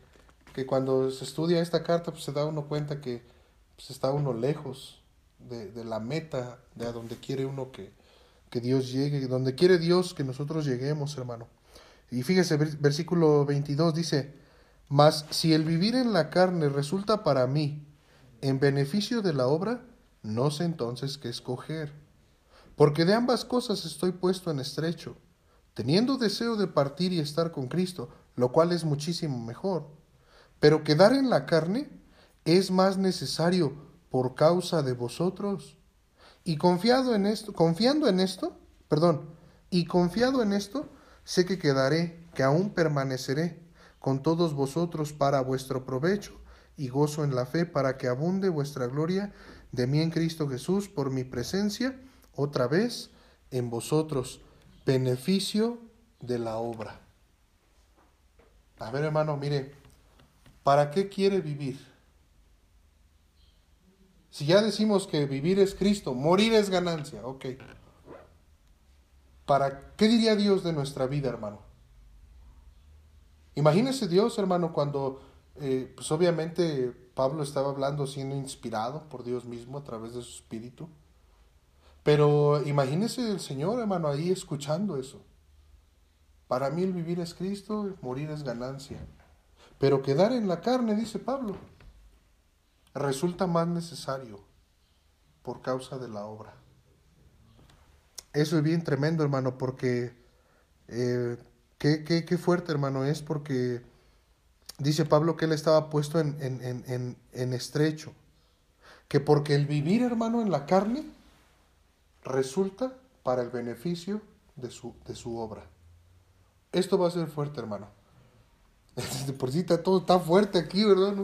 que cuando se estudia esta carta, pues se da uno cuenta que pues, está uno lejos de, de la meta, de a donde quiere uno que, que Dios llegue, donde quiere Dios que nosotros lleguemos, hermano. Y fíjese, versículo 22 dice, mas si el vivir en la carne resulta para mí en beneficio de la obra, no sé entonces qué escoger. Porque de ambas cosas estoy puesto en estrecho, teniendo deseo de partir y estar con Cristo, lo cual es muchísimo mejor. Pero quedar en la carne es más necesario por causa de vosotros. Y confiado en esto, confiando en esto, perdón, Y confiado en esto, sé que quedaré, que aún permaneceré con todos vosotros para vuestro provecho y gozo en la fe, para que abunde vuestra gloria de mí en Cristo Jesús por mi presencia otra vez en vosotros, beneficio de la obra. A ver, hermano, mire, ¿para qué quiere vivir? Si ya decimos que vivir es Cristo, morir es ganancia, ok. ¿Para qué diría Dios de nuestra vida, hermano? Imagínese Dios, hermano, cuando, eh, pues obviamente Pablo estaba hablando siendo inspirado por Dios mismo a través de su espíritu. Pero imagínese el Señor, hermano, ahí escuchando eso. Para mí el vivir es Cristo, morir es ganancia. Pero quedar en la carne, dice Pablo, resulta más necesario por causa de la obra. Eso es bien tremendo, hermano, porque eh, qué, qué, fuerte, hermano, es porque dice Pablo que él estaba puesto en, en, en, estrecho. Que porque el vivir, hermano, en la carne resulta para el beneficio de su, de su obra. Esto va a ser fuerte, hermano. Por si está todo está fuerte aquí, ¿verdad?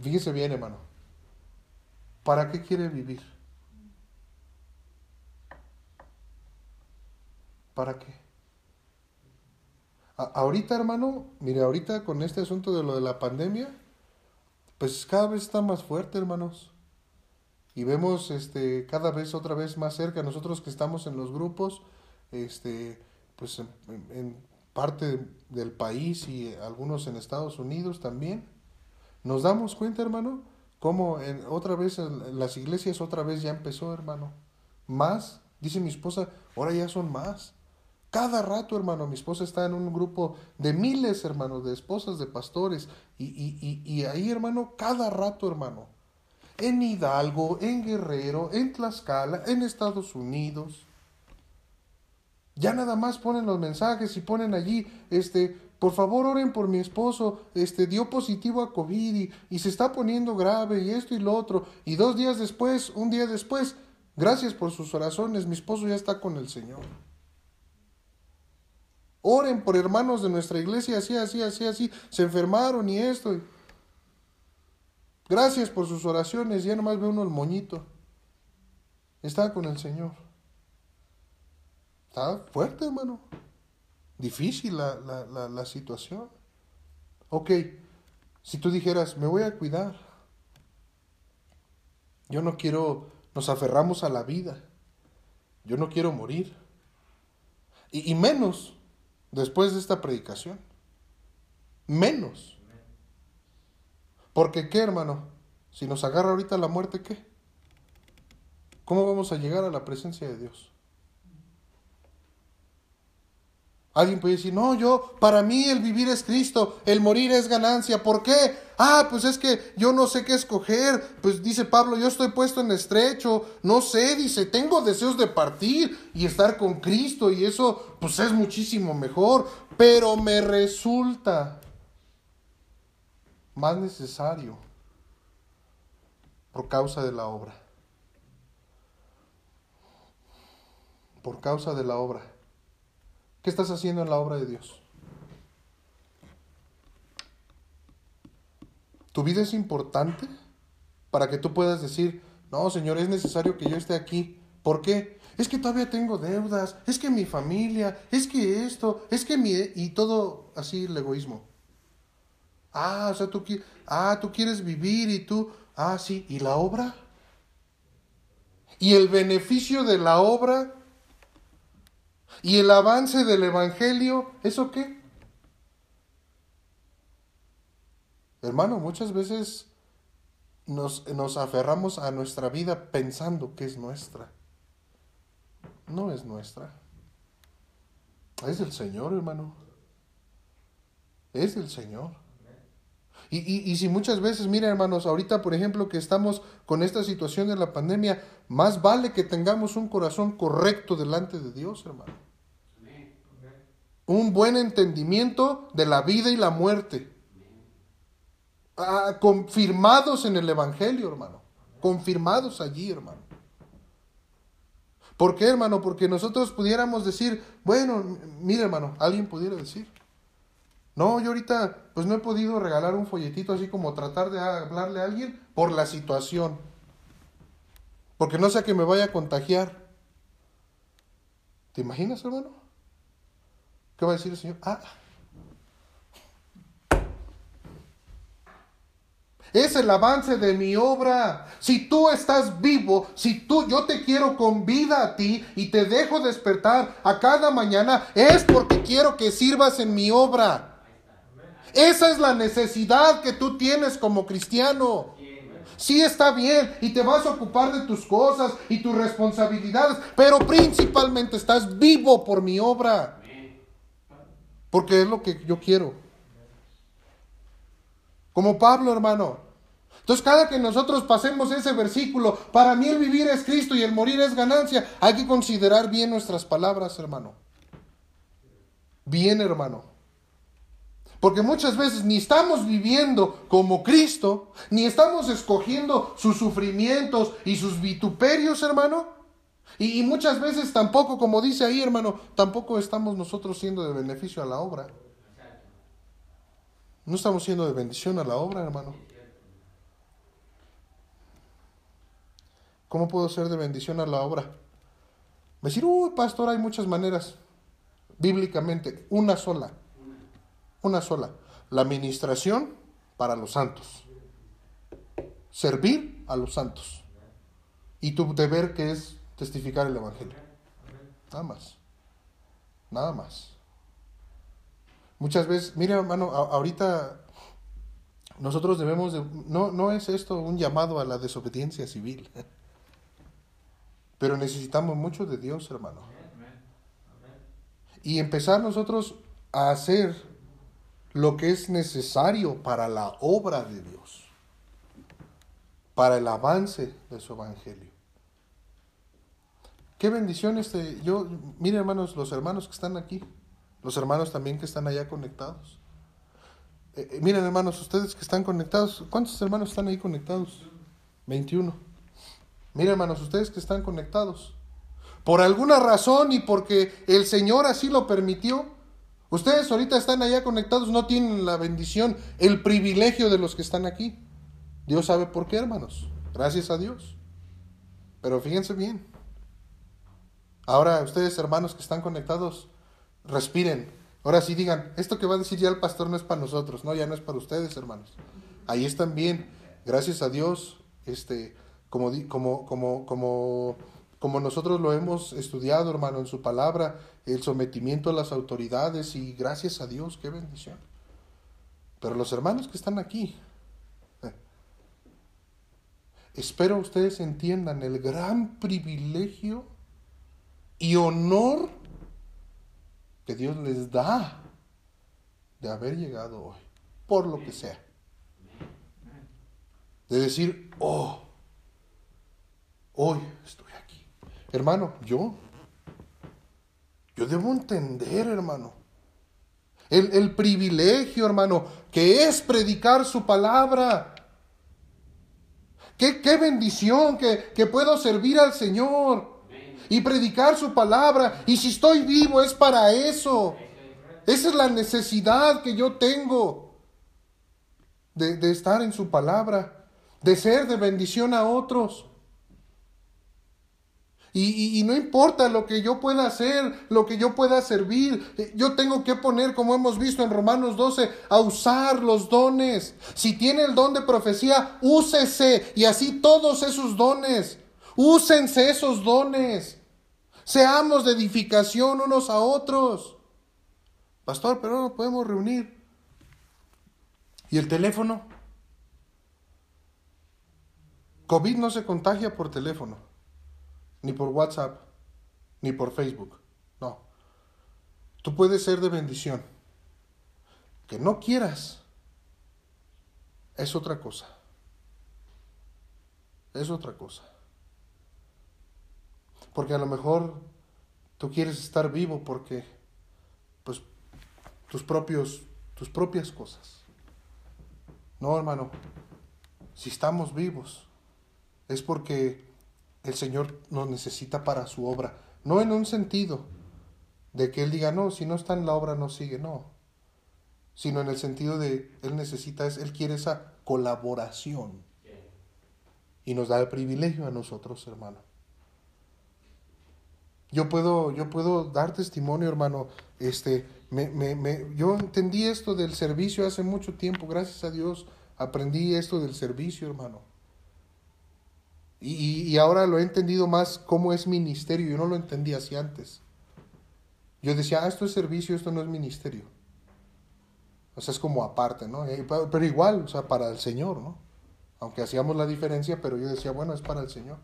Fíjese bien, hermano. ¿Para qué quiere vivir? ¿Para qué? ahorita, hermano, mire, ahorita con este asunto de lo de la pandemia, pues cada vez está más fuerte, hermanos. Y vemos este cada vez otra vez más cerca nosotros que estamos en los grupos, este pues en, parte del país y algunos en Estados Unidos también. Nos damos cuenta, hermano, cómo en, otra vez en las iglesias otra vez ya empezó, hermano. Más, dice mi esposa, ahora ya son más. Cada rato, hermano, mi esposa está en un grupo de miles, hermanos, de esposas de pastores. Y, y, y, ahí, hermano, cada rato, hermano. En Hidalgo, en Guerrero, en Tlaxcala, en Estados Unidos. Ya nada más ponen los mensajes y ponen allí, este, por favor oren por mi esposo, este, dio positivo a COVID y, y se está poniendo grave y esto y lo otro. Y dos días después, un día después, gracias por sus oraciones, mi esposo ya está con el Señor. Oren por hermanos de nuestra iglesia, así, así, así, así. Se enfermaron y esto. Gracias por sus oraciones. Ya nomás ve uno el moñito. Está con el Señor. Fuerte, hermano. Difícil la, la, la situación. Ok, si tú dijeras, me voy a cuidar. Yo no quiero, nos aferramos a la vida. Yo no quiero morir. Y, y menos después de esta predicación. Menos. Porque qué, hermano? Si nos agarra ahorita la muerte, ¿qué? ¿Cómo vamos a llegar a la presencia de Dios? Alguien puede decir, no, yo, para mí el vivir es Cristo, el morir es ganancia. ¿Por qué? Ah, pues es que yo no sé qué escoger. Pues dice Pablo, yo estoy puesto en estrecho. No sé, dice, tengo deseos de partir y estar con Cristo y eso pues es muchísimo mejor. Pero me resulta más necesario por causa de la obra. Por causa de la obra. ¿Qué estás haciendo en la obra de Dios? ¿Tu vida es importante para que tú puedas decir, no, Señor, es necesario que yo esté aquí? ¿Por qué? Es que todavía tengo deudas, es que mi familia, es que esto, es que mi... y todo así el egoísmo. Ah, o sea, tú, ah, tú quieres vivir y tú, ah, sí, ¿y la obra? ¿Y el beneficio de la obra ¿Y el avance del Evangelio, eso qué? Hermano, muchas veces nos, nos, aferramos a nuestra vida pensando que es nuestra. No es nuestra. Es del Señor, hermano. Es del Señor. Y, y, y, si muchas veces, mira hermanos, ahorita por ejemplo que estamos con esta situación de la pandemia, más vale que tengamos un corazón correcto delante de Dios, hermano un buen entendimiento de la vida y la muerte. Ah, confirmados en el Evangelio, hermano. Confirmados allí, hermano. ¿Por qué, hermano? Porque nosotros pudiéramos decir, bueno, mire, hermano, alguien pudiera decir. No, yo ahorita pues no he podido regalar un folletito así como tratar de hablarle a alguien por la situación. Porque no sé que me vaya a contagiar. ¿Te imaginas, hermano? ¿Qué va a decir el Señor? Ah, Es el avance de mi obra. Si tú estás vivo, si tú yo te quiero con vida a ti y te dejo despertar a cada mañana, es porque quiero que sirvas en mi obra. Esa es la necesidad que tú tienes como cristiano. Sí está bien y te vas a ocupar de tus cosas y tus responsabilidades, pero principalmente estás vivo por mi obra. Porque es lo que yo quiero. Como Pablo, hermano. Entonces, cada que nosotros pasemos ese versículo, para mí el vivir es Cristo y el morir es ganancia, hay que considerar bien nuestras palabras, hermano. Bien, hermano. Porque muchas veces ni estamos viviendo como Cristo, ni estamos escogiendo sus sufrimientos y sus vituperios, hermano. Y, muchas veces tampoco, como dice ahí, hermano, tampoco estamos nosotros siendo de beneficio a la obra. No estamos siendo de bendición a la obra, hermano. ¿Cómo puedo ser de bendición a la obra? Decir, uy, pastor, hay muchas maneras. Bíblicamente, una sola. Una sola. La administración para los santos. Servir a los santos. Y tu deber que es testificar el Evangelio. Nada más. Nada más. Muchas veces, mira hermano, ahorita nosotros debemos de, no, no es esto un llamado a la desobediencia civil, pero necesitamos mucho de Dios, hermano. Y empezar nosotros a hacer lo que es necesario para la obra de Dios, para el avance de su evangelio. Qué bendición este, yo, miren hermanos, los hermanos que están aquí, los hermanos también que están allá conectados. Eh, eh, miren hermanos, ustedes que están conectados, ¿cuántos hermanos están ahí conectados? 21. Miren hermanos, ustedes que están conectados. Por alguna razón y porque el Señor así lo permitió, ustedes ahorita están allá conectados, no tienen la bendición, el privilegio de los que están aquí. Dios sabe por qué, hermanos. Gracias a Dios. Pero fíjense bien. Ahora ustedes, hermanos que están conectados, respiren. Ahora sí digan, esto que va a decir ya el pastor no es para nosotros, no, ya no es para ustedes, hermanos. Ahí están bien, gracias a Dios, este, como, como, como, como, como nosotros lo hemos estudiado, hermano, en su palabra, el sometimiento a las autoridades y gracias a Dios, qué bendición. Pero los hermanos que están aquí, eh, espero ustedes entiendan el gran privilegio y honor que Dios les da de haber llegado hoy, por lo que sea. De decir, oh, hoy estoy aquí. Hermano, yo, yo debo entender, hermano, el, el privilegio, hermano, que es predicar su palabra. Qué, qué bendición que, que puedo servir al Señor y predicar su palabra. Y si estoy vivo es para eso. Esa es la necesidad que yo tengo de, estar en su palabra, de ser de bendición a otros. Y, y, no importa lo que yo pueda hacer, lo que yo pueda servir, yo tengo que poner, como hemos visto en Romanos 12, a usar los dones. Si tiene el don de profecía, úsese y así todos esos dones. Úsense esos dones. Seamos de edificación unos a otros. Pastor, pero no podemos reunir. ¿Y el teléfono? COVID no se contagia por teléfono, ni por WhatsApp, ni por Facebook. No. Tú puedes ser de bendición. Que no quieras es otra cosa. Es otra cosa. Porque a lo mejor tú quieres estar vivo porque, pues, tus propios, tus propias cosas. No, hermano, si estamos vivos es porque el Señor nos necesita para su obra. No en un sentido de que Él diga, no, si no está en la obra no sigue, no. Sino en el sentido de Él necesita, Él quiere esa colaboración. Y nos da el privilegio a nosotros, hermano. Yo puedo, yo puedo dar testimonio, hermano. Este, me, me, me, yo entendí esto del servicio hace mucho tiempo, gracias a Dios. Aprendí esto del servicio, hermano. Y, y, ahora lo he entendido más cómo es ministerio. Yo no lo entendía así antes. Yo decía, ah, esto es servicio, esto no es ministerio. O sea, es como aparte, ¿no? Eh, pero igual, o sea, para el Señor, ¿no? Aunque hacíamos la diferencia, pero yo decía, bueno, es para el Señor.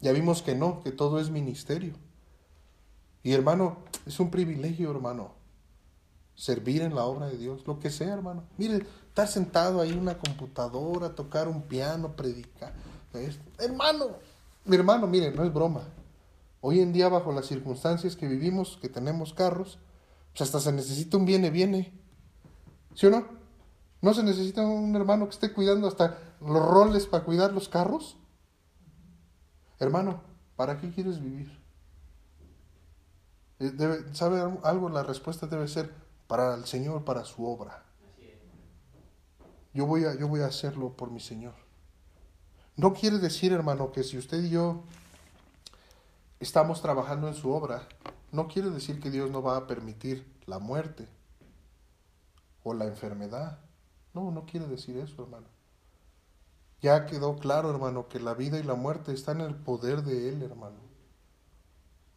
Ya vimos que no, que todo es ministerio. Y hermano, es un privilegio, hermano, servir en la obra de Dios, lo que sea, hermano. Mire, estar sentado ahí en una computadora, tocar un piano, predicar. Hermano, mi hermano, mire, no es broma. Hoy en día, bajo las circunstancias que vivimos, que tenemos carros, pues hasta se necesita un viene, viene. ¿Sí o no? ¿No se necesita un hermano que esté cuidando hasta los roles para cuidar los carros? Hermano, ¿para qué quieres vivir? Eh, debe, ¿Sabe algo? La respuesta debe ser para el Señor, para su obra. Yo voy, a, yo voy a hacerlo por mi Señor. No quiere decir, hermano, que si usted y yo estamos trabajando en su obra, no quiere decir que Dios no va a permitir la muerte o la enfermedad. No, no quiere decir eso, hermano. Ya quedó claro, hermano, que la vida y la muerte están en el poder de Él, hermano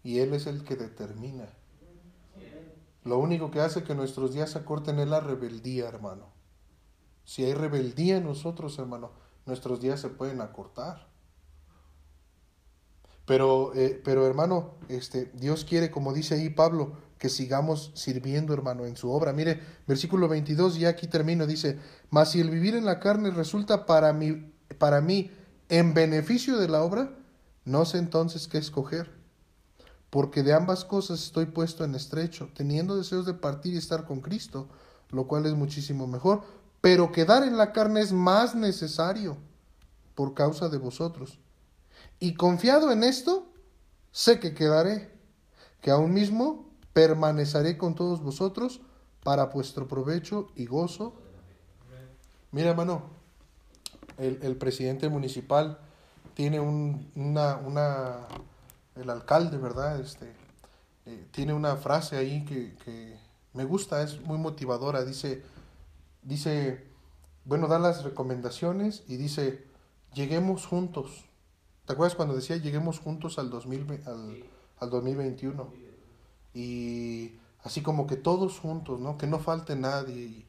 y Él es el que determina. Lo único que hace que nuestros días se acorten es la rebeldía, hermano. Si hay rebeldía en nosotros, hermano, nuestros días se pueden acortar. Pero, eh, pero hermano, este, Dios quiere, como dice ahí Pablo, que sigamos sirviendo, hermano, en su obra. Mire, versículo 22, y aquí termino, dice, mas si el vivir en la carne resulta para mí, para mí en beneficio de la obra, no sé entonces qué escoger porque de ambas cosas estoy puesto en estrecho, teniendo deseos de partir y estar con Cristo, lo cual es muchísimo mejor, pero quedar en la carne es más necesario por causa de vosotros. Y confiado en esto, sé que quedaré, que aún mismo permaneceré con todos vosotros para vuestro provecho y gozo. Mira, hermano, el, el presidente municipal tiene un, una, una el alcalde, ¿verdad? Este, eh, tiene una frase ahí que, me gusta, es muy motivadora. Dice, dice, bueno, da las recomendaciones y dice, lleguemos juntos. ¿Te acuerdas cuando decía lleguemos juntos al, 2000, al, al 2021? Y así como que todos juntos, ¿no? Que no falte nadie.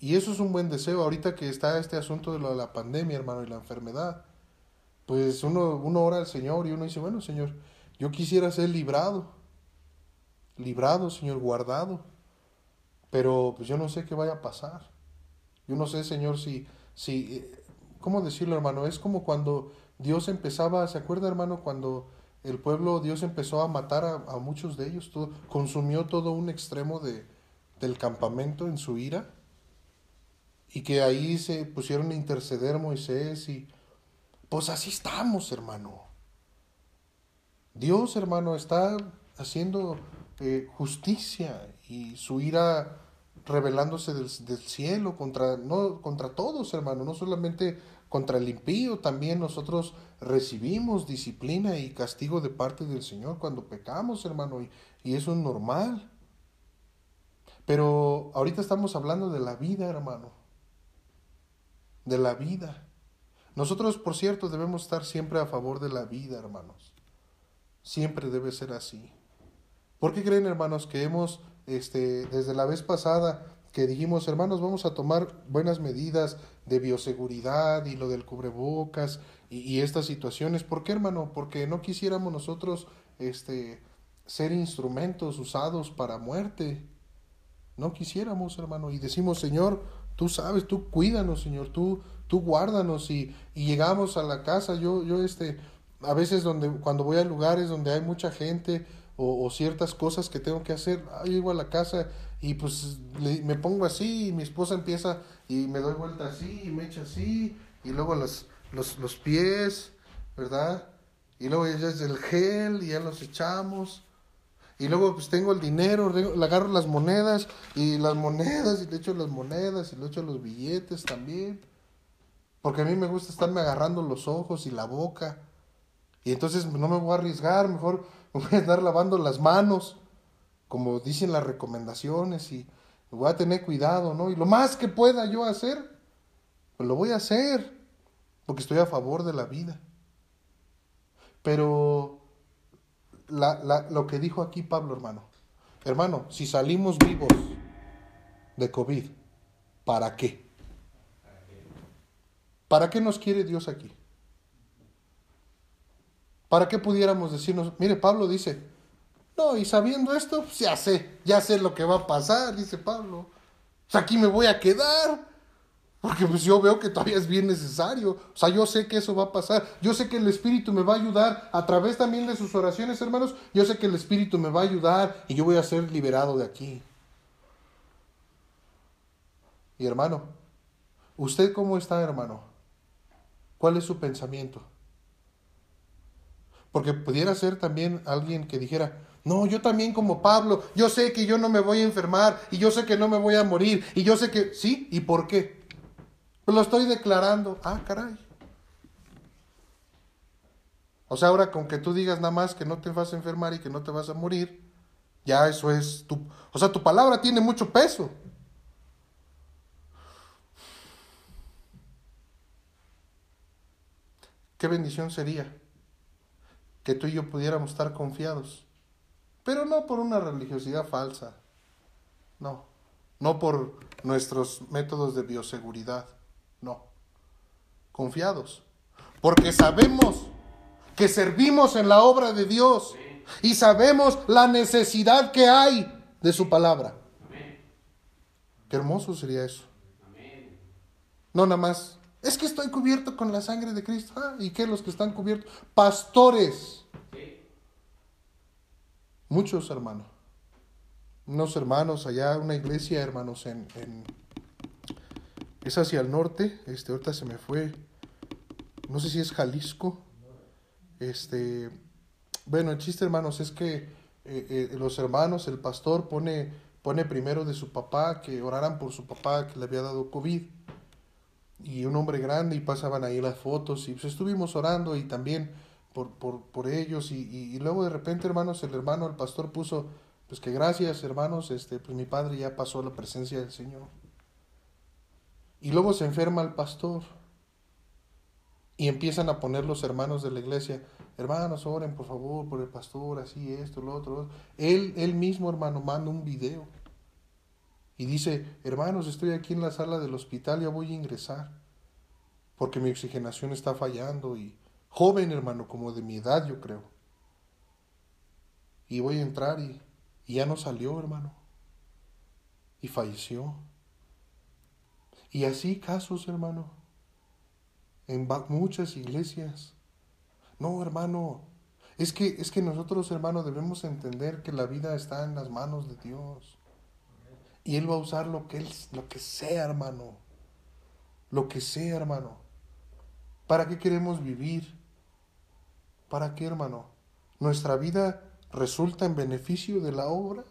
Y, eso es un buen deseo. Ahorita que está este asunto de, la pandemia, hermano, y la enfermedad, pues uno, uno ora al Señor y uno dice, bueno, Señor, yo quisiera ser librado, librado, Señor, guardado, pero pues yo no sé qué vaya a pasar. Yo no sé, Señor, si, si, eh, ¿cómo decirlo, hermano? Es como cuando Dios empezaba, ¿se acuerda, hermano? Cuando el pueblo, Dios empezó a matar a, muchos de ellos, todo, consumió todo un extremo de, del campamento en su ira, y que ahí se pusieron a interceder Moisés y pues así estamos, hermano. Dios, hermano, está haciendo eh, justicia y su ira revelándose del, cielo contra, no, contra todos, hermano, no solamente contra el impío, también nosotros recibimos disciplina y castigo de parte del Señor cuando pecamos, hermano, y, y eso es normal. Pero ahorita estamos hablando de la vida, hermano, de la vida. Nosotros, por cierto, debemos estar siempre a favor de la vida, hermanos. Siempre debe ser así. ¿Por qué creen, hermanos, que hemos, este, desde la vez pasada, que dijimos, hermanos, vamos a tomar buenas medidas de bioseguridad y lo del cubrebocas y, estas situaciones? ¿Por qué, hermano? Porque no quisiéramos nosotros este, ser instrumentos usados para muerte. No quisiéramos, hermano. Y decimos, Señor, tú sabes, tú cuídanos, Señor, tú, tú guárdanos. Y, y llegamos a la casa, yo, yo, este, a veces donde, cuando voy a lugares donde hay mucha gente o, ciertas cosas que tengo que hacer, llego a la casa y pues me pongo así y mi esposa empieza y me doy vuelta así y me echa así y luego los, los, los pies, ¿verdad? Y luego ya es el gel y ya los echamos. Y luego pues tengo el dinero, le agarro las monedas y las monedas y le echo las monedas y le echo los billetes también. Porque a mí me gusta estarme agarrando los ojos y la boca. Y entonces no me voy a arriesgar, mejor [LAUGHS] me voy a estar lavando las manos, como dicen las recomendaciones, y voy a tener cuidado, ¿no? Y lo más que pueda yo hacer, pues lo voy a hacer, porque estoy a favor de la vida. Pero lo que dijo aquí Pablo, hermano, hermano, si salimos vivos de COVID, ¿para qué? ¿Para qué nos quiere Dios aquí? ¿Para qué pudiéramos decirnos, mire, Pablo dice, no, y sabiendo esto, pues ya sé, ya sé lo que va a pasar, dice Pablo. Pues aquí me voy a quedar. Porque pues yo veo que todavía es bien necesario. O sea, yo sé que eso va a pasar. Yo sé que el Espíritu me va a ayudar a través también de sus oraciones, hermanos. Yo sé que el Espíritu me va a ayudar y yo voy a ser liberado de aquí. Y hermano, ¿usted cómo está, hermano? ¿Cuál es su pensamiento? Porque pudiera ser también alguien que dijera, no, yo también como Pablo, yo sé que yo no me voy a enfermar y yo sé que no me voy a morir y yo sé que, sí, ¿y por qué? Pues lo estoy declarando. Ah, caray. O sea, ahora con que tú digas nada más que no te vas a enfermar y que no te vas a morir, ya eso es tu... O sea, tu palabra tiene mucho peso. Qué bendición sería que tú y yo pudiéramos estar confiados, pero no por una religiosidad falsa, no, no por nuestros métodos de bioseguridad, no, confiados, porque sabemos que servimos en la obra de Dios. Y sabemos la necesidad que hay de su palabra. Qué hermoso sería eso. No nada más es que estoy cubierto con la sangre de Cristo. Ah, ¿Y qué los que están cubiertos? Pastores. Muchos hermanos. Unos hermanos allá, una iglesia, hermanos, en, es hacia el norte. Este, ahorita se me fue. No sé si es Jalisco. Este, bueno, el chiste, hermanos, es que eh, eh, los hermanos, el pastor pone, pone primero de su papá que oraran por su papá que le había dado COVID y un hombre grande y pasaban ahí las fotos y pues estuvimos orando y también por, por, por ellos y, y, luego de repente hermanos el hermano el pastor puso pues que gracias hermanos este pues mi padre ya pasó la presencia del Señor. Y luego se enferma el pastor y empiezan a poner los hermanos de la iglesia hermanos oren por favor por el pastor así esto lo otro él él mismo hermano manda un video y dice, hermanos, estoy aquí en la sala del hospital, ya voy a ingresar, porque mi oxigenación está fallando y joven, hermano, como de mi edad, yo creo. Y voy a entrar y, ya no salió, hermano. Y falleció. Y así casos, hermano, en muchas iglesias. No, hermano, es que, es que nosotros, hermano, debemos entender que la vida está en las manos de Dios. Y Él va a usar lo que, él, lo que sea, hermano. Lo que sea, hermano. ¿Para qué queremos vivir? ¿Para qué, hermano? ¿Nuestra vida resulta en beneficio de la obra?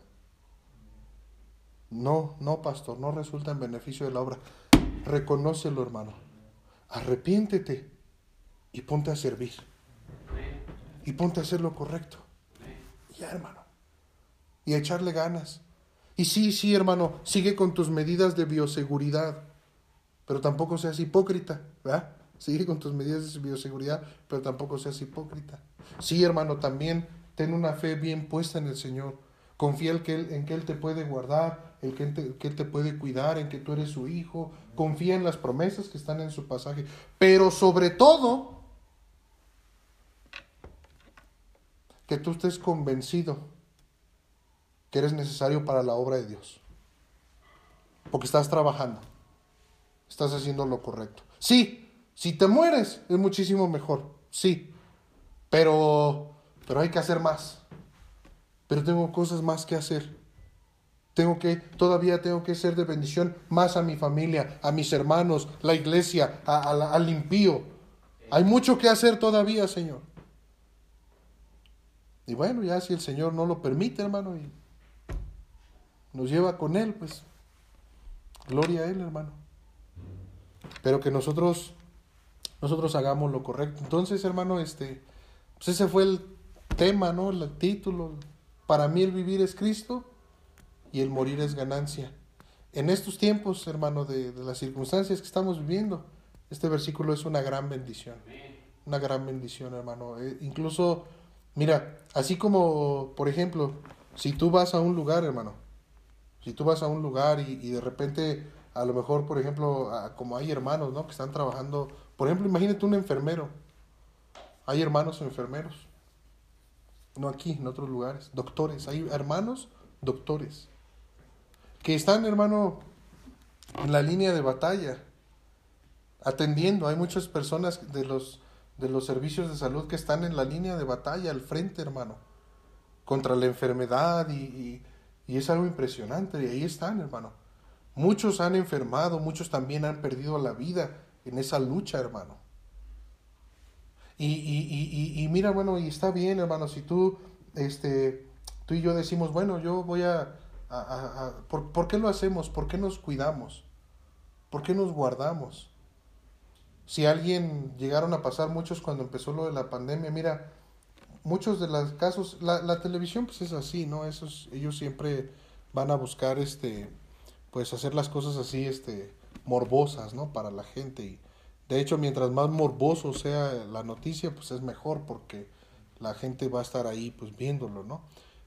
No, no, pastor, no resulta en beneficio de la obra. Reconócelo, hermano. Arrepiéntete y ponte a servir. Y ponte a hacer lo correcto. Ya, hermano. Y a echarle ganas. Y sí, sí, hermano, sigue con tus medidas de bioseguridad, pero tampoco seas hipócrita, ¿verdad? Sigue con tus medidas de bioseguridad, pero tampoco seas hipócrita. Sí, hermano, también ten una fe bien puesta en el Señor. Confía en que Él, en que él te puede guardar, en que, que Él te puede cuidar, en que tú eres su hijo. Confía en las promesas que están en su pasaje. Pero sobre todo, que tú estés convencido que eres necesario para la obra de Dios. Porque estás trabajando. Estás haciendo lo correcto. Sí, si te mueres es muchísimo mejor. Sí. Pero pero hay que hacer más. Pero tengo cosas más que hacer. Tengo que todavía tengo que ser de bendición más a mi familia, a mis hermanos, la iglesia, al impío. Hay mucho que hacer todavía, Señor. Y bueno, ya si el Señor no lo permite, hermano, y nos lleva con Él, pues gloria a Él, hermano. Pero que nosotros, nosotros hagamos lo correcto. Entonces, hermano, este, pues ese fue el tema, ¿no? El título. Para mí el vivir es Cristo y el morir es ganancia. En estos tiempos, hermano, de, las circunstancias que estamos viviendo, este versículo es una gran bendición. Una gran bendición, hermano. Eh, incluso, mira, así como, por ejemplo, si tú vas a un lugar, hermano, si tú vas a un lugar y, de repente, a lo mejor, por ejemplo, como hay hermanos, ¿no? Que están trabajando, por ejemplo, imagínate un enfermero. Hay hermanos enfermeros. No aquí, en otros lugares. Doctores. Hay hermanos doctores. Que están, hermano, en la línea de batalla atendiendo. Hay muchas personas de los, de los servicios de salud que están en la línea de batalla al frente, hermano, contra la enfermedad y, es algo impresionante. Y ahí están, hermano. Muchos han enfermado, muchos también han perdido la vida en esa lucha, hermano. Y, y, y, mira, bueno, y está bien, hermano, si tú, este, tú y yo decimos, bueno, yo voy a, a, ¿por, ¿por, qué lo hacemos? ¿Por qué nos cuidamos? ¿Por qué nos guardamos? si alguien llegaron a pasar muchos cuando empezó lo de la pandemia, mira, muchos de los casos, la, la televisión pues es así, ¿no? Esos, ellos siempre van a buscar este, pues hacer las cosas así, este, morbosas, ¿no? Para la gente y de hecho mientras más morboso sea la noticia, pues es mejor porque la gente va a estar ahí pues viéndolo, ¿no?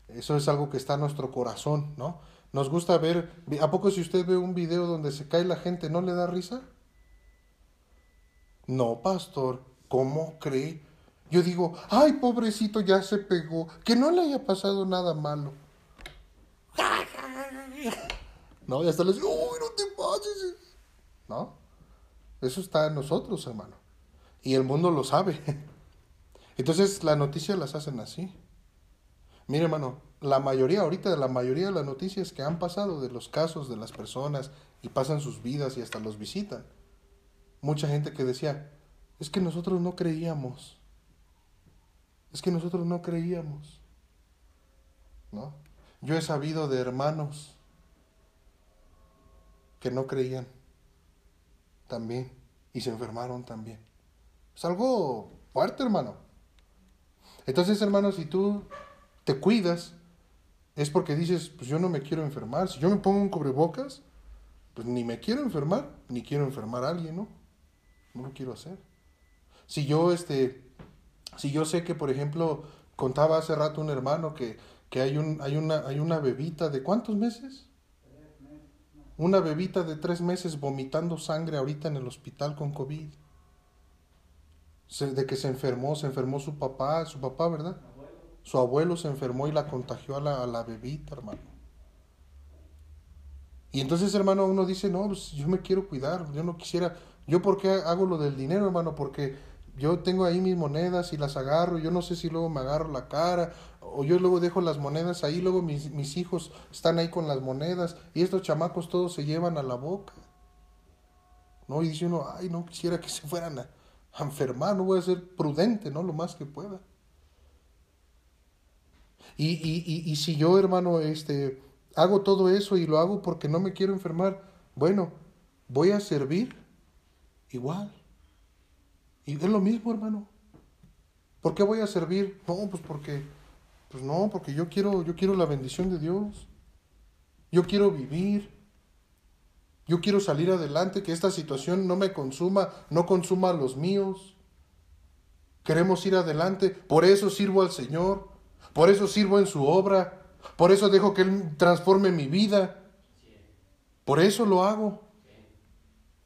Eso es algo que está en nuestro corazón, ¿no? Nos gusta ver, ¿a poco si usted ve un video donde se cae la gente, no le da risa? No, pastor, ¿cómo cree? Yo digo, ay, pobrecito, ya se pegó, que no le haya pasado nada malo. [LAUGHS] No, ya hasta les digo, uy, no te pases. No, eso está en nosotros, hermano. Y el mundo lo sabe. [LAUGHS] Entonces las noticias las hacen así. Mire, hermano, la mayoría, ahorita, la mayoría de las noticias que han pasado de los casos de las personas y pasan sus vidas y hasta los visitan mucha gente que decía, es que nosotros no creíamos. Es que nosotros no creíamos. ¿No? Yo he sabido de hermanos que no creían también y se enfermaron también. Es algo fuerte, hermano. Entonces, hermano, si tú te cuidas, es porque dices, pues yo no me quiero enfermar. Si yo me pongo un cubrebocas, pues ni me quiero enfermar, ni quiero enfermar a alguien, ¿no? no lo quiero hacer. Si yo, este, si yo sé que, por ejemplo, contaba hace rato un hermano que, que hay, un, hay, una, hay una bebita de cuántos meses? Una bebita de tres meses vomitando sangre ahorita en el hospital con COVID. de que se enfermó, se enfermó su papá, su papá, ¿verdad? Su abuelo se enfermó y la contagió a la, a la bebita, hermano. Y entonces, hermano, uno dice, no, pues yo me quiero cuidar, yo no quisiera, yo por qué hago lo del dinero, hermano, porque yo tengo ahí mis monedas y las agarro, yo no sé si luego me agarro la cara, o yo luego dejo las monedas ahí, luego mis, mis hijos están ahí con las monedas, y estos chamacos todos se llevan a la boca. ¿No? Y dice uno, ay, no quisiera que se fueran a, enfermar, no voy a ser prudente, ¿no? Lo más que pueda. Y, y, y, y si yo, hermano, este, hago todo eso y lo hago porque no me quiero enfermar, bueno, voy a servir igual. Es lo mismo, hermano. ¿Por qué voy a servir? No, pues porque, pues no, porque yo quiero, yo quiero la bendición de Dios. Yo quiero vivir. Yo quiero salir adelante, que esta situación no me consuma, no consuma a los míos. Queremos ir adelante, por eso sirvo al Señor, por eso sirvo en su obra, por eso dejo que Él transforme mi vida. Por eso lo hago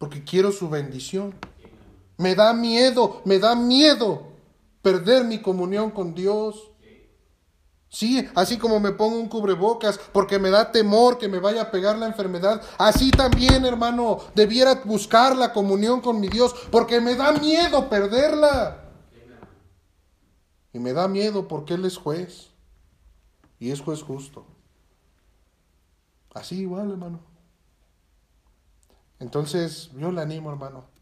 porque quiero su bendición. Me da miedo, me da miedo perder mi comunión con Dios. Sí, así como me pongo un cubrebocas porque me da temor que me vaya a pegar la enfermedad, así también, hermano, debiera buscar la comunión con mi Dios porque me da miedo perderla. Y me da miedo porque Él es juez y es juez justo. Así igual, hermano. Entonces, yo le animo, hermano.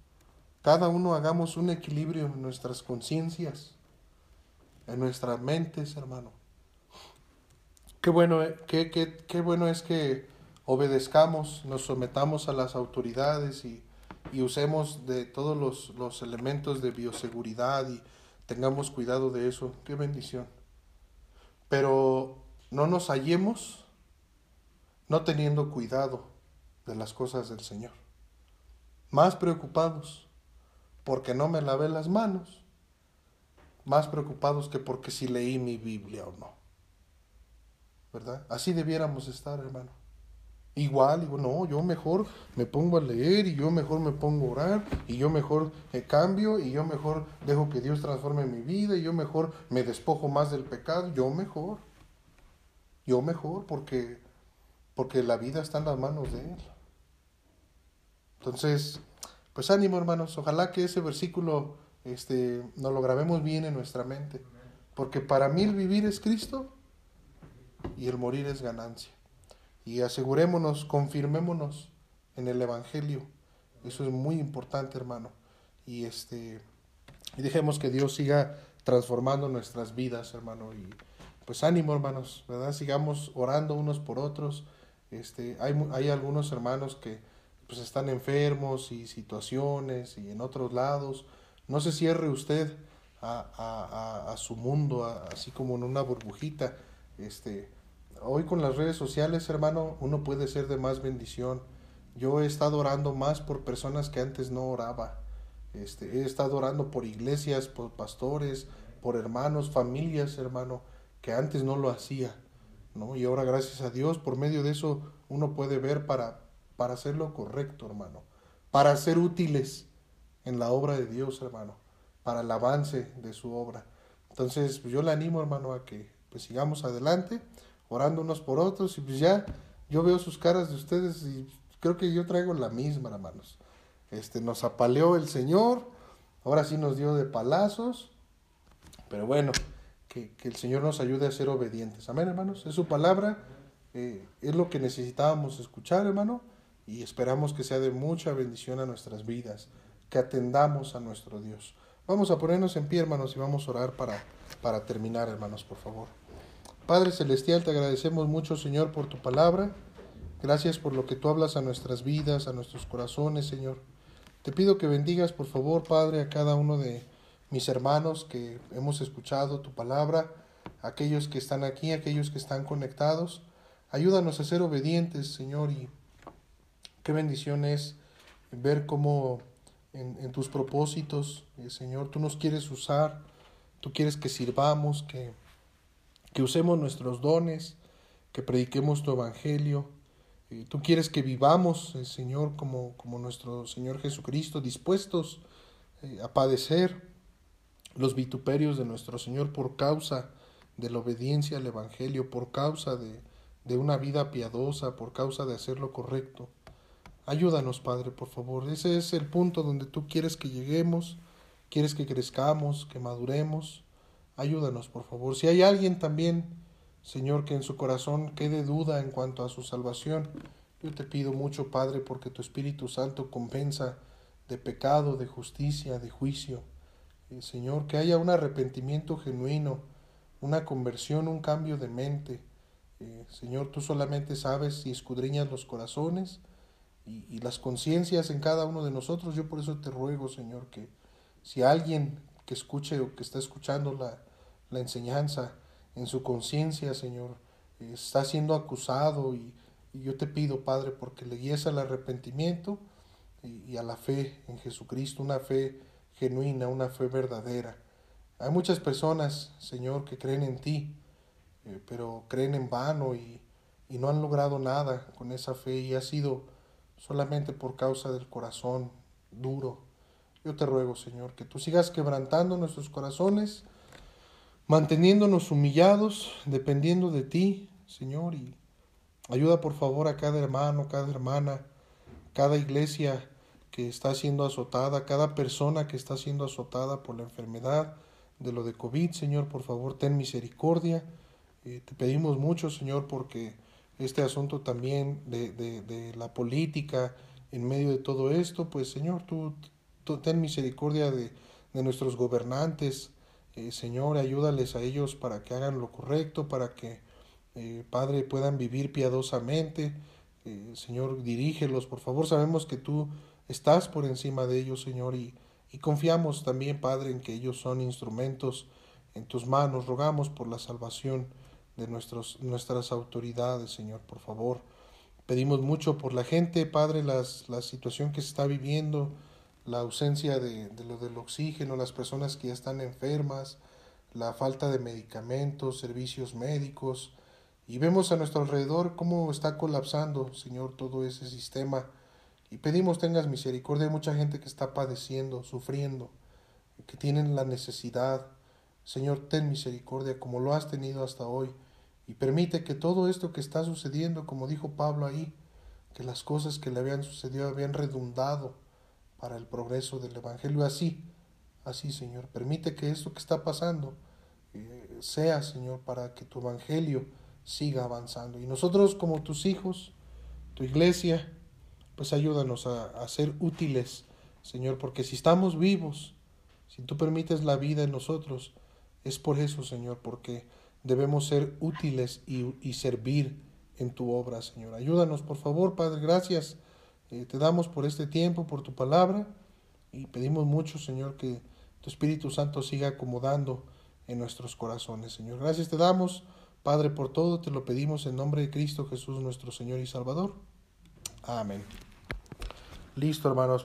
Cada uno hagamos un equilibrio en nuestras conciencias, en nuestras mentes, hermano. qué bueno, bueno es que obedezcamos, nos sometamos a las autoridades y, y usemos de todos los, los elementos de bioseguridad y tengamos cuidado de eso. Qué bendición. Pero no nos hallemos no teniendo cuidado de las cosas del Señor. Más preocupados porque no me lavé las manos. Más preocupados que porque si leí mi Biblia o no. ¿Verdad? Así debiéramos estar, hermano. Igual, digo, no, yo mejor me pongo a leer y yo mejor me pongo a orar y yo mejor eh, cambio y yo mejor dejo que Dios transforme mi vida y yo mejor me despojo más del pecado, yo mejor. Yo mejor porque porque la vida está en las manos de Él. Entonces, pues ánimo hermanos, ojalá que ese versículo este, nos lo grabemos bien en nuestra mente, porque para mí el vivir es Cristo y el morir es ganancia. Y asegurémonos, confirmémonos en el Evangelio. Eso es muy importante, hermano. Y este y dejemos que Dios siga transformando nuestras vidas, hermano. Y pues ánimo, hermanos, ¿verdad? Sigamos orando unos por otros. Este, hay, hay algunos hermanos que pues están enfermos y situaciones y en otros lados. No se cierre usted a, a, su mundo, así como en una burbujita. Este, hoy con las redes sociales, hermano, uno puede ser de más bendición. Yo he estado orando más por personas que antes no oraba. Este, he estado orando por iglesias, por pastores, por hermanos, familias, hermano, que antes no lo hacía. ¿no? Y ahora, gracias a Dios, por medio de eso uno puede ver para, para hacer lo correcto, hermano. Para ser útiles en la obra de Dios, hermano. Para el avance de su obra. Entonces, pues, yo le animo, hermano, a que pues sigamos adelante orando unos por otros, y pues ya yo veo sus caras de ustedes y creo que yo traigo la misma, hermanos. Este, nos apaleó el Señor, ahora sí nos dio de palazos, pero bueno, que, el Señor nos ayude a ser obedientes. Amén, hermanos, es su palabra, eh, es lo que necesitábamos escuchar, hermano, y esperamos que sea de mucha bendición a nuestras vidas, que atendamos a nuestro Dios. Vamos a ponernos en pie, hermanos, y vamos a orar para, para terminar, hermanos, por favor. Padre Celestial, te agradecemos mucho, Señor, por tu palabra. Gracias por lo que tú hablas a nuestras vidas, a nuestros corazones, Señor. Te pido que bendigas, por favor, Padre, a cada uno de mis hermanos que hemos escuchado tu palabra, aquellos que están aquí, aquellos que están conectados. Ayúdanos a ser obedientes, Señor, y qué bendición es ver cómo en, tus propósitos, eh, Señor, tú nos quieres usar, tú quieres que sirvamos, que que usemos nuestros dones, que prediquemos tu evangelio. Eh, tú quieres que vivamos, eh, Señor, como, como nuestro Señor Jesucristo, dispuestos a padecer los vituperios de nuestro Señor por causa de la obediencia al Evangelio, por causa de, de una vida piadosa, por causa de hacer lo correcto. Ayúdanos, Padre, por favor. Ese es el punto donde tú quieres que lleguemos, quieres que crezcamos, que maduremos. Ayúdanos, por favor. Si hay alguien también, Señor, que en su corazón quede duda en cuanto a su salvación, yo te pido mucho, Padre, porque tu Espíritu Santo compensa de pecado, de justicia, de juicio. Eh, Señor, que haya un arrepentimiento genuino, una conversión, un cambio de mente. Eh, Señor, tú solamente sabes y escudriñas los corazones y, las conciencias en cada uno de nosotros. Yo por eso te ruego, Señor, que si alguien que escuche o que está escuchando la, la enseñanza en su conciencia, Señor, está siendo acusado y, yo te pido, Padre, porque le guíes al arrepentimiento y, a la fe en Jesucristo, una fe genuina, una fe verdadera. Hay muchas personas, Señor, que creen en ti, eh, pero creen en vano y, y no han logrado nada con esa fe y ha sido solamente por causa del corazón duro, yo te ruego, Señor, que tú sigas quebrantando nuestros corazones, manteniéndonos humillados, dependiendo de ti, Señor, y ayuda por favor a cada hermano, cada hermana, cada iglesia que está siendo azotada, cada persona que está siendo azotada por la enfermedad de lo de COVID, Señor, por favor, ten misericordia. Eh, te pedimos mucho, Señor, porque este asunto también de, de, de la política en medio de todo esto, pues Señor, tú ten misericordia de, nuestros gobernantes, eh, Señor, ayúdales a ellos para que hagan lo correcto, para que eh, Padre, puedan vivir piadosamente. Eh, Señor, dirígelos, por favor. Sabemos que tú estás por encima de ellos, Señor, y, y confiamos también, Padre, en que ellos son instrumentos en tus manos. Rogamos por la salvación de nuestros, nuestras autoridades, Señor, por favor. Pedimos mucho por la gente, Padre, las, la situación que se está viviendo, la ausencia de, de, lo del oxígeno, las personas que ya están enfermas, la falta de medicamentos, servicios médicos, y vemos a nuestro alrededor cómo está colapsando, Señor, todo ese sistema. Y pedimos tengas misericordia. Hay mucha gente que está padeciendo, sufriendo, que tienen la necesidad. Señor, ten misericordia como lo has tenido hasta hoy. Y permite que todo esto que está sucediendo, como dijo Pablo ahí, que las cosas que le habían sucedido habían redundado para el progreso del Evangelio. Así, así, Señor. Permite que esto que está pasando eh, sea, Señor, para que tu Evangelio siga avanzando. Y nosotros como tus hijos, tu iglesia, pues ayúdanos a, a, ser útiles, Señor, porque si estamos vivos, si tú permites la vida en nosotros, es por eso, Señor, porque debemos ser útiles y, y servir en tu obra, Señor. Ayúdanos, por favor, Padre, gracias. Eh, te damos por este tiempo, por tu palabra, y pedimos mucho, Señor, que tu Espíritu Santo siga acomodando en nuestros corazones, Señor. Gracias te damos. Padre, por todo te lo pedimos en nombre de Cristo Jesús, nuestro Señor y Salvador. Amén. Listo, hermanos.